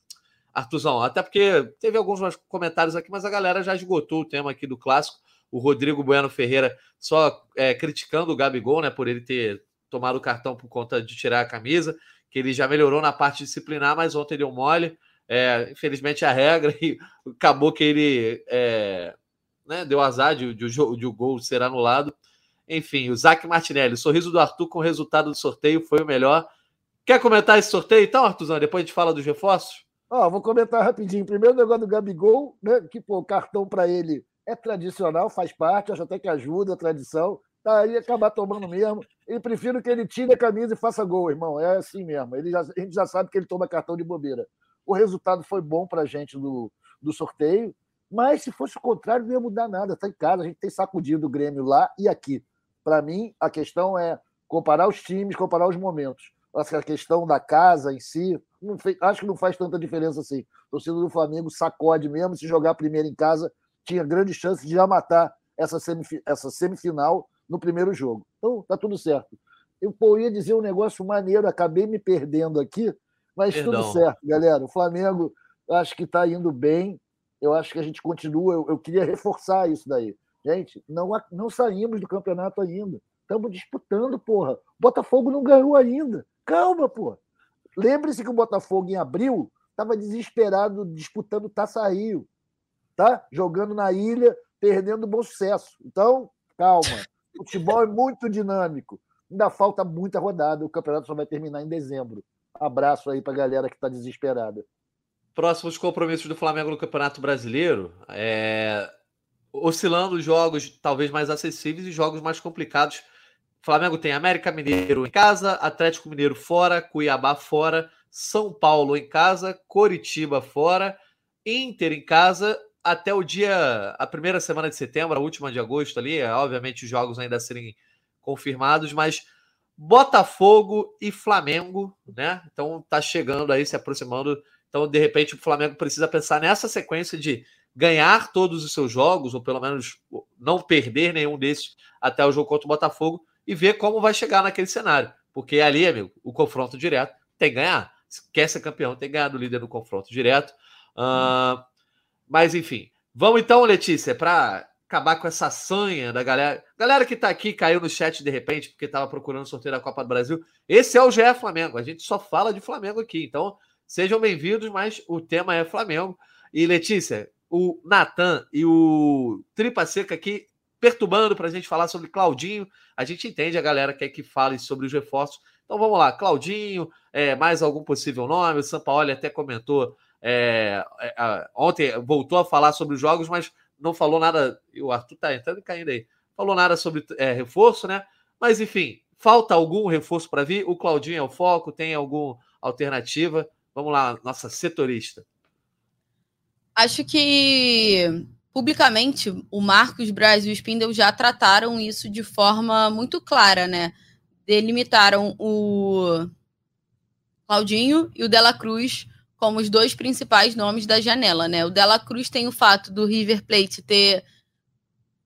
Artuzão? Até porque teve alguns comentários aqui, mas a galera já esgotou o tema aqui do clássico. o Rodrigo Bueno Ferreira só é, criticando o Gabigol, né, por ele ter tomado o cartão por conta de tirar a camisa, que ele já melhorou na parte disciplinar, mas ontem deu mole. É, infelizmente a regra (laughs) e acabou que ele é, né, deu azar de, de, de, o gol ser anulado. Enfim, o Zac Martinelli, o sorriso do Arthur com o resultado do sorteio foi o melhor. Quer comentar esse sorteio então, Arthurzão? Depois a gente fala dos reforços? Ó, vou comentar rapidinho. Primeiro negócio do Gabigol, né? Que pô, o cartão para ele é tradicional, faz parte, acho até que ajuda a tradição. Tá acabar tomando mesmo. E prefiro que ele tire a camisa e faça gol, irmão. É assim mesmo. Ele já, a gente já sabe que ele toma cartão de bobeira. O resultado foi bom para a gente do, do sorteio, mas se fosse o contrário, não ia mudar nada. Está em casa, a gente tem sacudido o Grêmio lá e aqui. Para mim, a questão é comparar os times, comparar os momentos. A questão da casa em si, fez, acho que não faz tanta diferença assim. O torcedor do Flamengo sacode mesmo, se jogar primeiro em casa, tinha grande chance de já matar essa, semif essa semifinal no primeiro jogo. Então, tá tudo certo. Eu pô, ia dizer um negócio maneiro, acabei me perdendo aqui, mas Perdão. tudo certo, galera. O Flamengo acho que está indo bem. Eu acho que a gente continua. Eu, eu queria reforçar isso daí. Gente, não, não saímos do campeonato ainda. Estamos disputando, porra. O Botafogo não ganhou ainda. Calma, porra. Lembre-se que o Botafogo, em abril, estava desesperado disputando Taça Rio. Tá? Jogando na ilha, perdendo bom sucesso. Então, calma. Futebol é muito dinâmico. Ainda falta muita rodada. O campeonato só vai terminar em dezembro. Abraço aí para a galera que está desesperada. Próximos compromissos do Flamengo no Campeonato Brasileiro. É oscilando jogos talvez mais acessíveis e jogos mais complicados. Flamengo tem América Mineiro em casa, Atlético Mineiro fora, Cuiabá fora, São Paulo em casa, Coritiba fora, Inter em casa até o dia, a primeira semana de setembro, a última de agosto ali, é, obviamente os jogos ainda serem confirmados, mas Botafogo e Flamengo, né? Então tá chegando aí, se aproximando. Então, de repente, o Flamengo precisa pensar nessa sequência de ganhar todos os seus jogos, ou pelo menos não perder nenhum desses até o jogo contra o Botafogo, e ver como vai chegar naquele cenário. Porque ali, amigo, o confronto direto tem que ganhar. Se quer ser campeão, tem que ganhar do líder no confronto direto. Uh, mas, enfim. Vamos então, Letícia, para acabar com essa sanha da galera. Galera que está aqui, caiu no chat de repente, porque estava procurando sorteio da Copa do Brasil. Esse é o GE Flamengo. A gente só fala de Flamengo aqui. Então, sejam bem-vindos, mas o tema é Flamengo. E, Letícia, o Natan e o Tripa Seca aqui perturbando para a gente falar sobre Claudinho. A gente entende, a galera quer que fale sobre os reforços. Então vamos lá, Claudinho, é, mais algum possível nome. O Sampaoli até comentou é, é, ontem, voltou a falar sobre os jogos, mas não falou nada. O Arthur está entrando e caindo aí. Falou nada sobre é, reforço, né? Mas enfim, falta algum reforço para vir? O Claudinho é o foco? Tem alguma alternativa? Vamos lá, nossa setorista. Acho que publicamente o Marcos Brasil e o Spindle já trataram isso de forma muito clara, né? Delimitaram o Claudinho e o Dela Cruz como os dois principais nomes da janela, né? O Dela Cruz tem o fato do River Plate ter,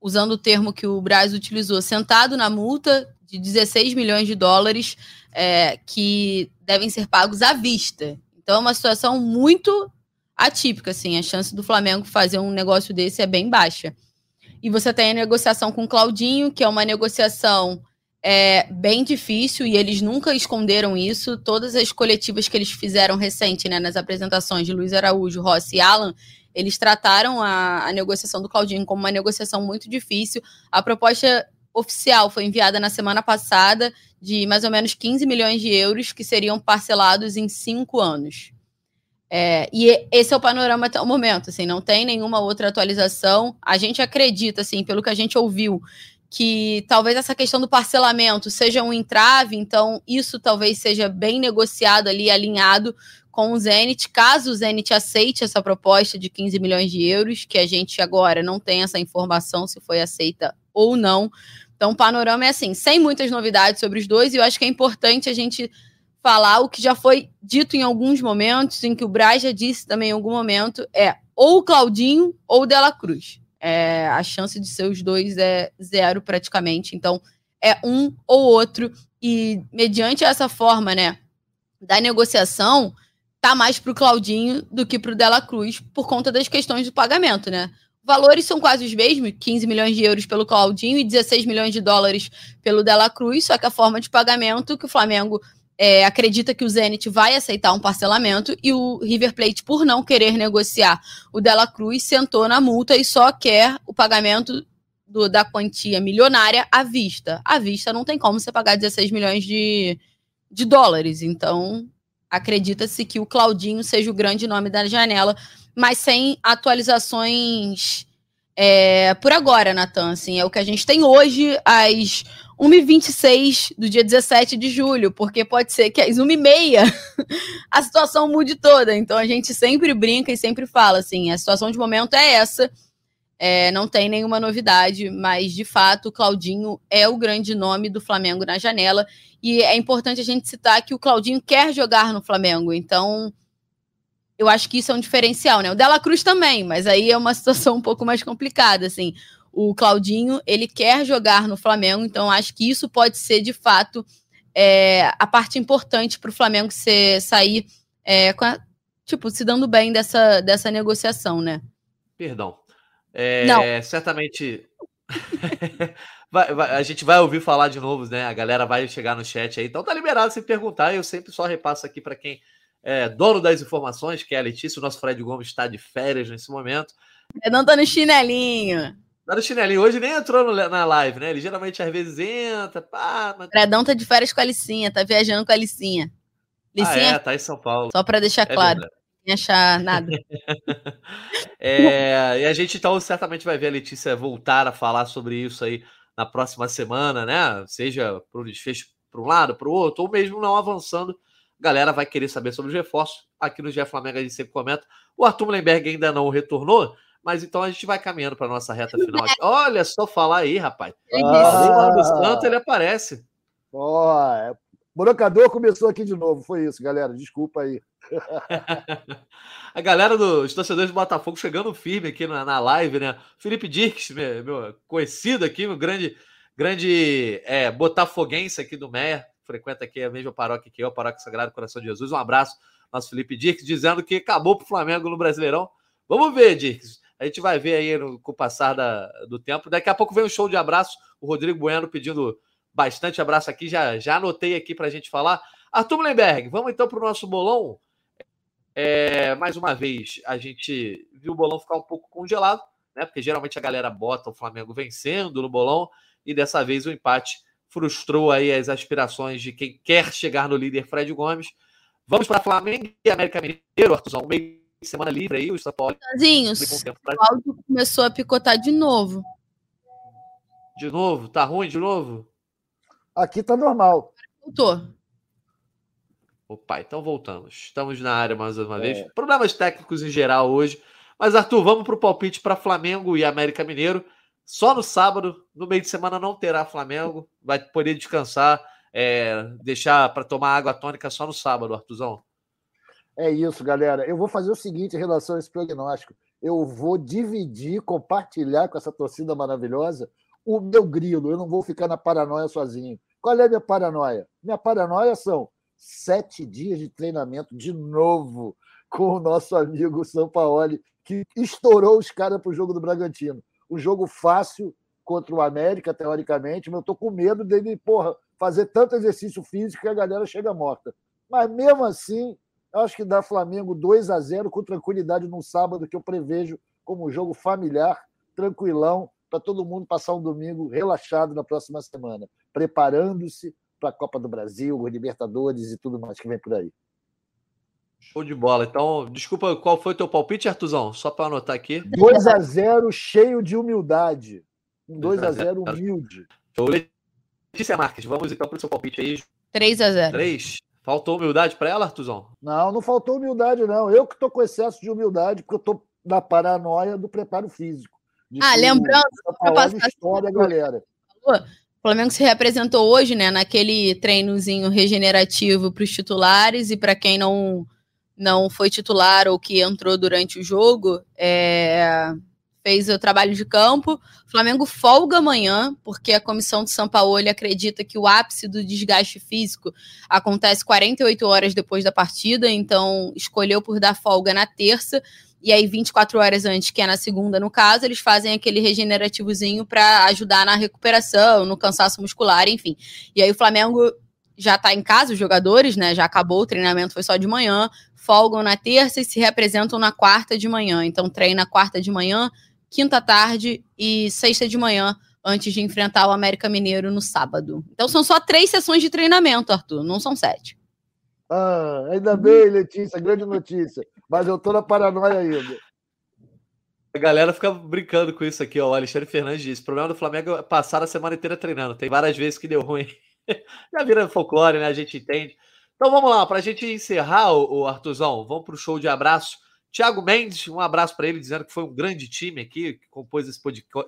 usando o termo que o Brasil utilizou, sentado na multa de 16 milhões de dólares é, que devem ser pagos à vista. Então é uma situação muito atípica, assim. A chance do Flamengo fazer um negócio desse é bem baixa. E você tem a negociação com o Claudinho, que é uma negociação é, bem difícil, e eles nunca esconderam isso. Todas as coletivas que eles fizeram recente, né, nas apresentações de Luiz Araújo, Rossi e Alan, eles trataram a, a negociação do Claudinho como uma negociação muito difícil. A proposta oficial foi enviada na semana passada de mais ou menos 15 milhões de euros, que seriam parcelados em cinco anos. É, e esse é o panorama até o momento, assim, não tem nenhuma outra atualização. A gente acredita, assim, pelo que a gente ouviu, que talvez essa questão do parcelamento seja um entrave, então isso talvez seja bem negociado ali, alinhado com o Zenit, caso o Zenit aceite essa proposta de 15 milhões de euros, que a gente agora não tem essa informação se foi aceita ou não. Então o panorama é assim, sem muitas novidades sobre os dois, e eu acho que é importante a gente falar o que já foi dito em alguns momentos, em que o Braz já disse também em algum momento, é ou Claudinho ou Dela Cruz. É, a chance de ser os dois é zero praticamente. Então, é um ou outro. E mediante essa forma, né, da negociação, tá mais pro Claudinho do que pro Dela Cruz por conta das questões do pagamento, né? Valores são quase os mesmos, 15 milhões de euros pelo Claudinho e 16 milhões de dólares pelo Dela Cruz, só que a forma de pagamento que o Flamengo é, acredita que o Zenit vai aceitar um parcelamento e o River Plate, por não querer negociar o Dela Cruz, sentou na multa e só quer o pagamento do, da quantia milionária à vista. À vista não tem como você pagar 16 milhões de, de dólares. Então, acredita-se que o Claudinho seja o grande nome da janela mas sem atualizações é, por agora, Natan. Assim, é o que a gente tem hoje, às 1h26 do dia 17 de julho, porque pode ser que às 1h30 (laughs) a situação mude toda. Então a gente sempre brinca e sempre fala assim: a situação de momento é essa. É, não tem nenhuma novidade, mas de fato o Claudinho é o grande nome do Flamengo na janela. E é importante a gente citar que o Claudinho quer jogar no Flamengo. Então, eu acho que isso é um diferencial, né? O Dela Cruz também, mas aí é uma situação um pouco mais complicada, assim. O Claudinho, ele quer jogar no Flamengo, então acho que isso pode ser, de fato, é, a parte importante para o Flamengo ser, sair, é, a, tipo, se dando bem dessa, dessa negociação, né? Perdão. É, Não. Certamente... (laughs) vai, vai, a gente vai ouvir falar de novo, né? A galera vai chegar no chat aí, então tá liberado se perguntar, eu sempre só repasso aqui para quem é, dono das informações, que é a Letícia. O nosso Fred Gomes está de férias nesse momento. não tá no chinelinho. No chinelinho. Hoje nem entrou no, na live, né? Ele geralmente às vezes entra. Pá, mas... Fredão tá de férias com a Licinha, tá viajando com a Licinha. Licinha, ah, é, tá em São Paulo. Só para deixar é claro. Sem achar nada. (laughs) é, e a gente então certamente vai ver a Letícia voltar a falar sobre isso aí na próxima semana, né? Seja para o desfecho para um lado, para o outro, ou mesmo não avançando galera vai querer saber sobre os reforços. Aqui no GE Flamengo a gente sempre comenta. O Arthur Mullenberg ainda não retornou, mas então a gente vai caminhando para nossa reta final. Aqui. Olha só falar aí, rapaz. Ah, do Santo ele aparece. Ó, é... Brocador começou aqui de novo. Foi isso, galera. Desculpa aí. (laughs) a galera dos torcedores do Botafogo chegando firme aqui na, na live, né? Felipe Dirks, meu, meu conhecido aqui, meu grande, grande é, botafoguense aqui do Meia frequenta aqui a mesma paróquia que eu, a Paróquia Sagrado Coração de Jesus. Um abraço, nosso Felipe Dirks, dizendo que acabou para o Flamengo no Brasileirão. Vamos ver, Dirks. A gente vai ver aí no, com o passar da, do tempo. Daqui a pouco vem um show de abraço. O Rodrigo Bueno pedindo bastante abraço aqui. Já, já anotei aqui para a gente falar. Arthur Lemberg, vamos então para o nosso bolão. É, mais uma vez, a gente viu o bolão ficar um pouco congelado, né? Porque geralmente a galera bota o Flamengo vencendo no bolão e dessa vez o empate frustrou aí as aspirações de quem quer chegar no líder Fred Gomes. Vamos para Flamengo e América Mineiro, Artuzão. Meio semana livre aí, o São Paulo. o áudio começou a picotar de novo. De novo? Tá ruim de novo? Aqui tá normal. Voltou. Opa, então voltamos. Estamos na área mais uma é. vez. Problemas técnicos em geral hoje. Mas, Arthur, vamos para o palpite para Flamengo e América Mineiro. Só no sábado, no meio de semana não terá Flamengo, vai poder descansar, é, deixar para tomar água tônica só no sábado, Artuzão. É isso, galera. Eu vou fazer o seguinte em relação a esse prognóstico. Eu vou dividir, compartilhar com essa torcida maravilhosa o meu grilo. Eu não vou ficar na paranoia sozinho. Qual é a minha paranoia? Minha paranoia são sete dias de treinamento de novo com o nosso amigo Sampaoli, que estourou os caras para o jogo do Bragantino um jogo fácil contra o América, teoricamente, mas eu estou com medo dele, porra, fazer tanto exercício físico que a galera chega morta. Mas mesmo assim, eu acho que dá Flamengo 2 a 0 com tranquilidade no sábado, que eu prevejo como um jogo familiar, tranquilão, para todo mundo passar um domingo relaxado na próxima semana, preparando-se para a Copa do Brasil, os Libertadores e tudo mais que vem por aí. Show de bola. Então, desculpa, qual foi o teu palpite, Artuzão? Só para anotar aqui. 2 a 0 cheio de humildade. 2 a 0 (laughs) humilde. Show. Letícia Marques, vamos então para o seu palpite aí. 3 a 0 3. Faltou humildade para ela, Artuzão? Não, não faltou humildade, não. Eu que estou com excesso de humildade, porque eu estou na paranoia do preparo físico. Ah, lembrando, para passar história, galera. O Flamengo se representou hoje, né, naquele treinozinho regenerativo para os titulares e para quem não não foi titular ou que entrou durante o jogo, é, fez o trabalho de campo. O Flamengo folga amanhã, porque a comissão de São Paulo acredita que o ápice do desgaste físico acontece 48 horas depois da partida, então escolheu por dar folga na terça. E aí, 24 horas antes, que é na segunda, no caso, eles fazem aquele regenerativozinho para ajudar na recuperação, no cansaço muscular, enfim. E aí, o Flamengo já está em casa, os jogadores, né? Já acabou, o treinamento foi só de manhã, folgam na terça e se representam na quarta de manhã. Então, treina quarta de manhã, quinta tarde e sexta de manhã, antes de enfrentar o América Mineiro no sábado. Então, são só três sessões de treinamento, Arthur, não são sete. Ah, ainda bem, Letícia, grande notícia. Mas eu tô na paranoia ainda. A galera fica brincando com isso aqui, ó. O Alexandre Fernandes disse: o problema do Flamengo é passar a semana inteira treinando. Tem várias vezes que deu ruim. (laughs) Já vira folclore, né? A gente entende. Então vamos lá, para a gente encerrar, o, Artuzão, vamos para o show de abraço. Tiago Mendes, um abraço para ele, dizendo que foi um grande time aqui, que compôs esse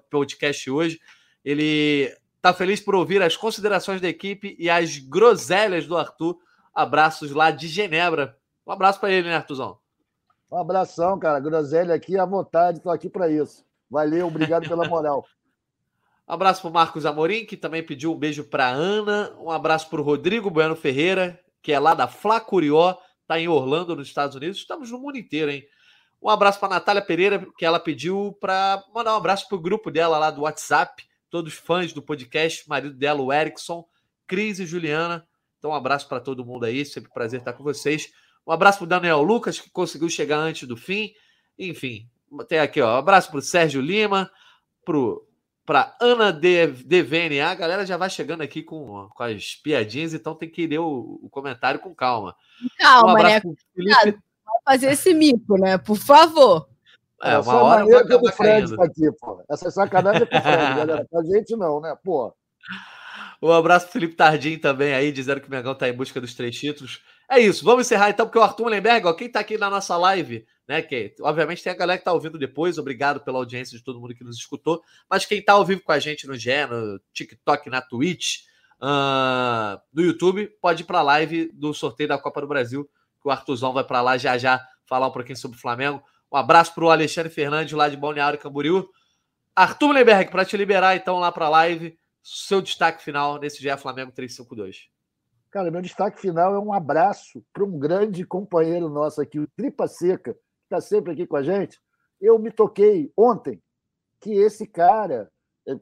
podcast hoje. Ele está feliz por ouvir as considerações da equipe e as groselhas do Arthur Abraços lá de Genebra. Um abraço para ele, né, Artuzão? Um abração, cara. Groselha aqui à vontade, estou aqui para isso. Valeu, obrigado pela moral. (laughs) um abraço para o Marcos Amorim, que também pediu um beijo para Ana. Um abraço para o Rodrigo Bueno Ferreira, que é lá da Fla Curió, está em Orlando, nos Estados Unidos. Estamos no mundo inteiro, hein? Um abraço para Natália Pereira, que ela pediu para mandar um abraço para o grupo dela lá do WhatsApp, todos fãs do podcast, marido dela, o Erickson, Cris e Juliana. Então, um abraço para todo mundo aí, sempre prazer estar com vocês. Um abraço para o Daniel Lucas, que conseguiu chegar antes do fim. Enfim, tem aqui, ó. Um abraço para o Sérgio Lima, para Ana DVNA. A galera já vai chegando aqui com, com as piadinhas, então tem que ler o, o comentário com calma. Calma, um né? Felipe... Vai fazer esse mico, né? Por favor. É, uma hora vai acabar caindo. Aqui, pô. Essa sacanagem é com o Fred, (laughs) galera. Pra gente não, né? Pô. Um abraço pro Felipe Tardim também aí, dizendo que o Mengão tá em busca dos três títulos. É isso, vamos encerrar então, porque o Arthur Mullenberg, ó, quem tá aqui na nossa live, né, que obviamente tem a galera que tá ouvindo depois, obrigado pela audiência de todo mundo que nos escutou, mas quem tá ao vivo com a gente no GE, no TikTok, na Twitch, uh, no YouTube, pode ir pra live do sorteio da Copa do Brasil, que o Arthurzão vai para lá já já falar um pouquinho sobre o Flamengo. Um abraço pro Alexandre Fernandes lá de Balneário Camboriú. Arthur Mullenberg, para te liberar então lá para a live, seu destaque final nesse dia Flamengo 352. Cara, meu destaque final é um abraço para um grande companheiro nosso aqui, o Tripa Seca, está sempre aqui com a gente. Eu me toquei ontem que esse cara,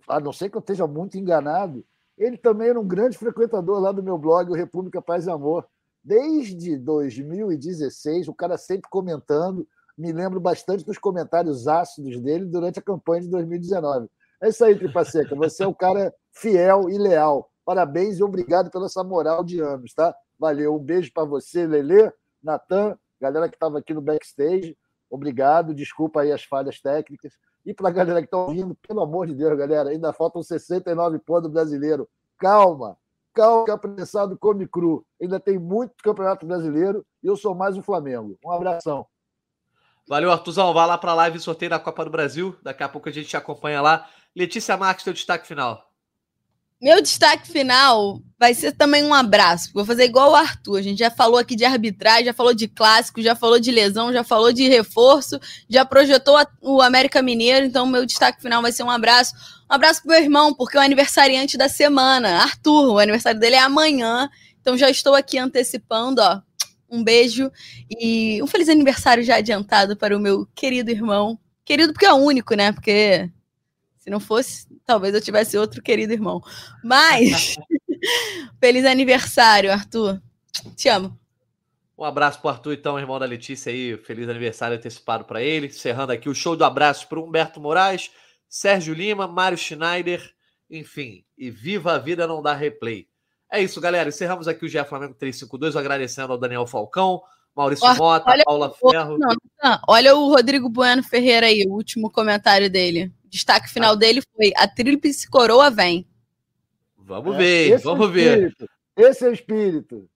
a não ser que eu esteja muito enganado, ele também era um grande frequentador lá do meu blog, o República Paz e Amor. Desde 2016, o cara sempre comentando. Me lembro bastante dos comentários ácidos dele durante a campanha de 2019. É isso aí, Tripa. Você é um cara fiel e leal. Parabéns e obrigado pela essa moral de anos, tá? Valeu. Um beijo para você, Lele, Natan, galera que estava aqui no backstage. Obrigado. Desculpa aí as falhas técnicas. E para a galera que está ouvindo, pelo amor de Deus, galera, ainda faltam 69 pontos brasileiro. Calma, calma, que apressado come cru. Ainda tem muito campeonato brasileiro e eu sou mais o Flamengo. Um abração. Valeu, Artuzão. Vá lá para a live sorteio da Copa do Brasil. Daqui a pouco a gente te acompanha lá. Letícia Marques, teu destaque final. Meu destaque final vai ser também um abraço. Vou fazer igual o Arthur. A gente já falou aqui de arbitragem, já falou de clássico, já falou de lesão, já falou de reforço, já projetou o América Mineiro. Então, meu destaque final vai ser um abraço. Um abraço pro meu irmão, porque é o aniversariante da semana, Arthur. O aniversário dele é amanhã. Então, já estou aqui antecipando, ó. Um beijo e um feliz aniversário já adiantado para o meu querido irmão. Querido porque é único, né? Porque se não fosse, talvez eu tivesse outro querido irmão. Mas, (laughs) feliz aniversário, Arthur. Te amo. Um abraço para Arthur, então, irmão da Letícia aí. Feliz aniversário antecipado para ele. Encerrando aqui o show do abraço para Humberto Moraes, Sérgio Lima, Mário Schneider, enfim. E viva a vida, não dá replay. É isso, galera. Encerramos aqui o GE Flamengo 352, agradecendo ao Daniel Falcão, Maurício Mota, olha, Paula Ferro. Não, não, olha o Rodrigo Bueno Ferreira aí, o último comentário dele destaque final ah. dele foi: a tríplice coroa vem. Vamos é, ver, vamos é ver. Esse é o espírito.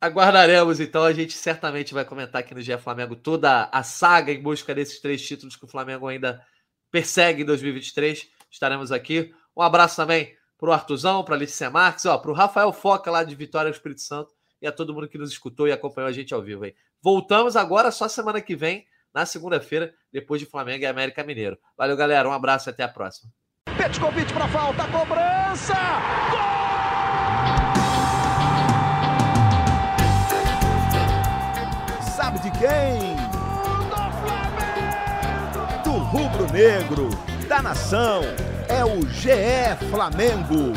Aguardaremos, então. A gente certamente vai comentar aqui no Dia Flamengo toda a saga em busca desses três títulos que o Flamengo ainda persegue em 2023. Estaremos aqui. Um abraço também para o Artuzão, para a Letícia Marques, para o Rafael Foca lá de Vitória do Espírito Santo e a todo mundo que nos escutou e acompanhou a gente ao vivo. Aí. Voltamos agora só semana que vem na segunda-feira, depois de Flamengo e América Mineiro. Valeu, galera. Um abraço e até a próxima. Petkovic para falta, cobrança! Gol! Sabe de quem? Do Flamengo! rubro-negro, da nação, é o GE Flamengo.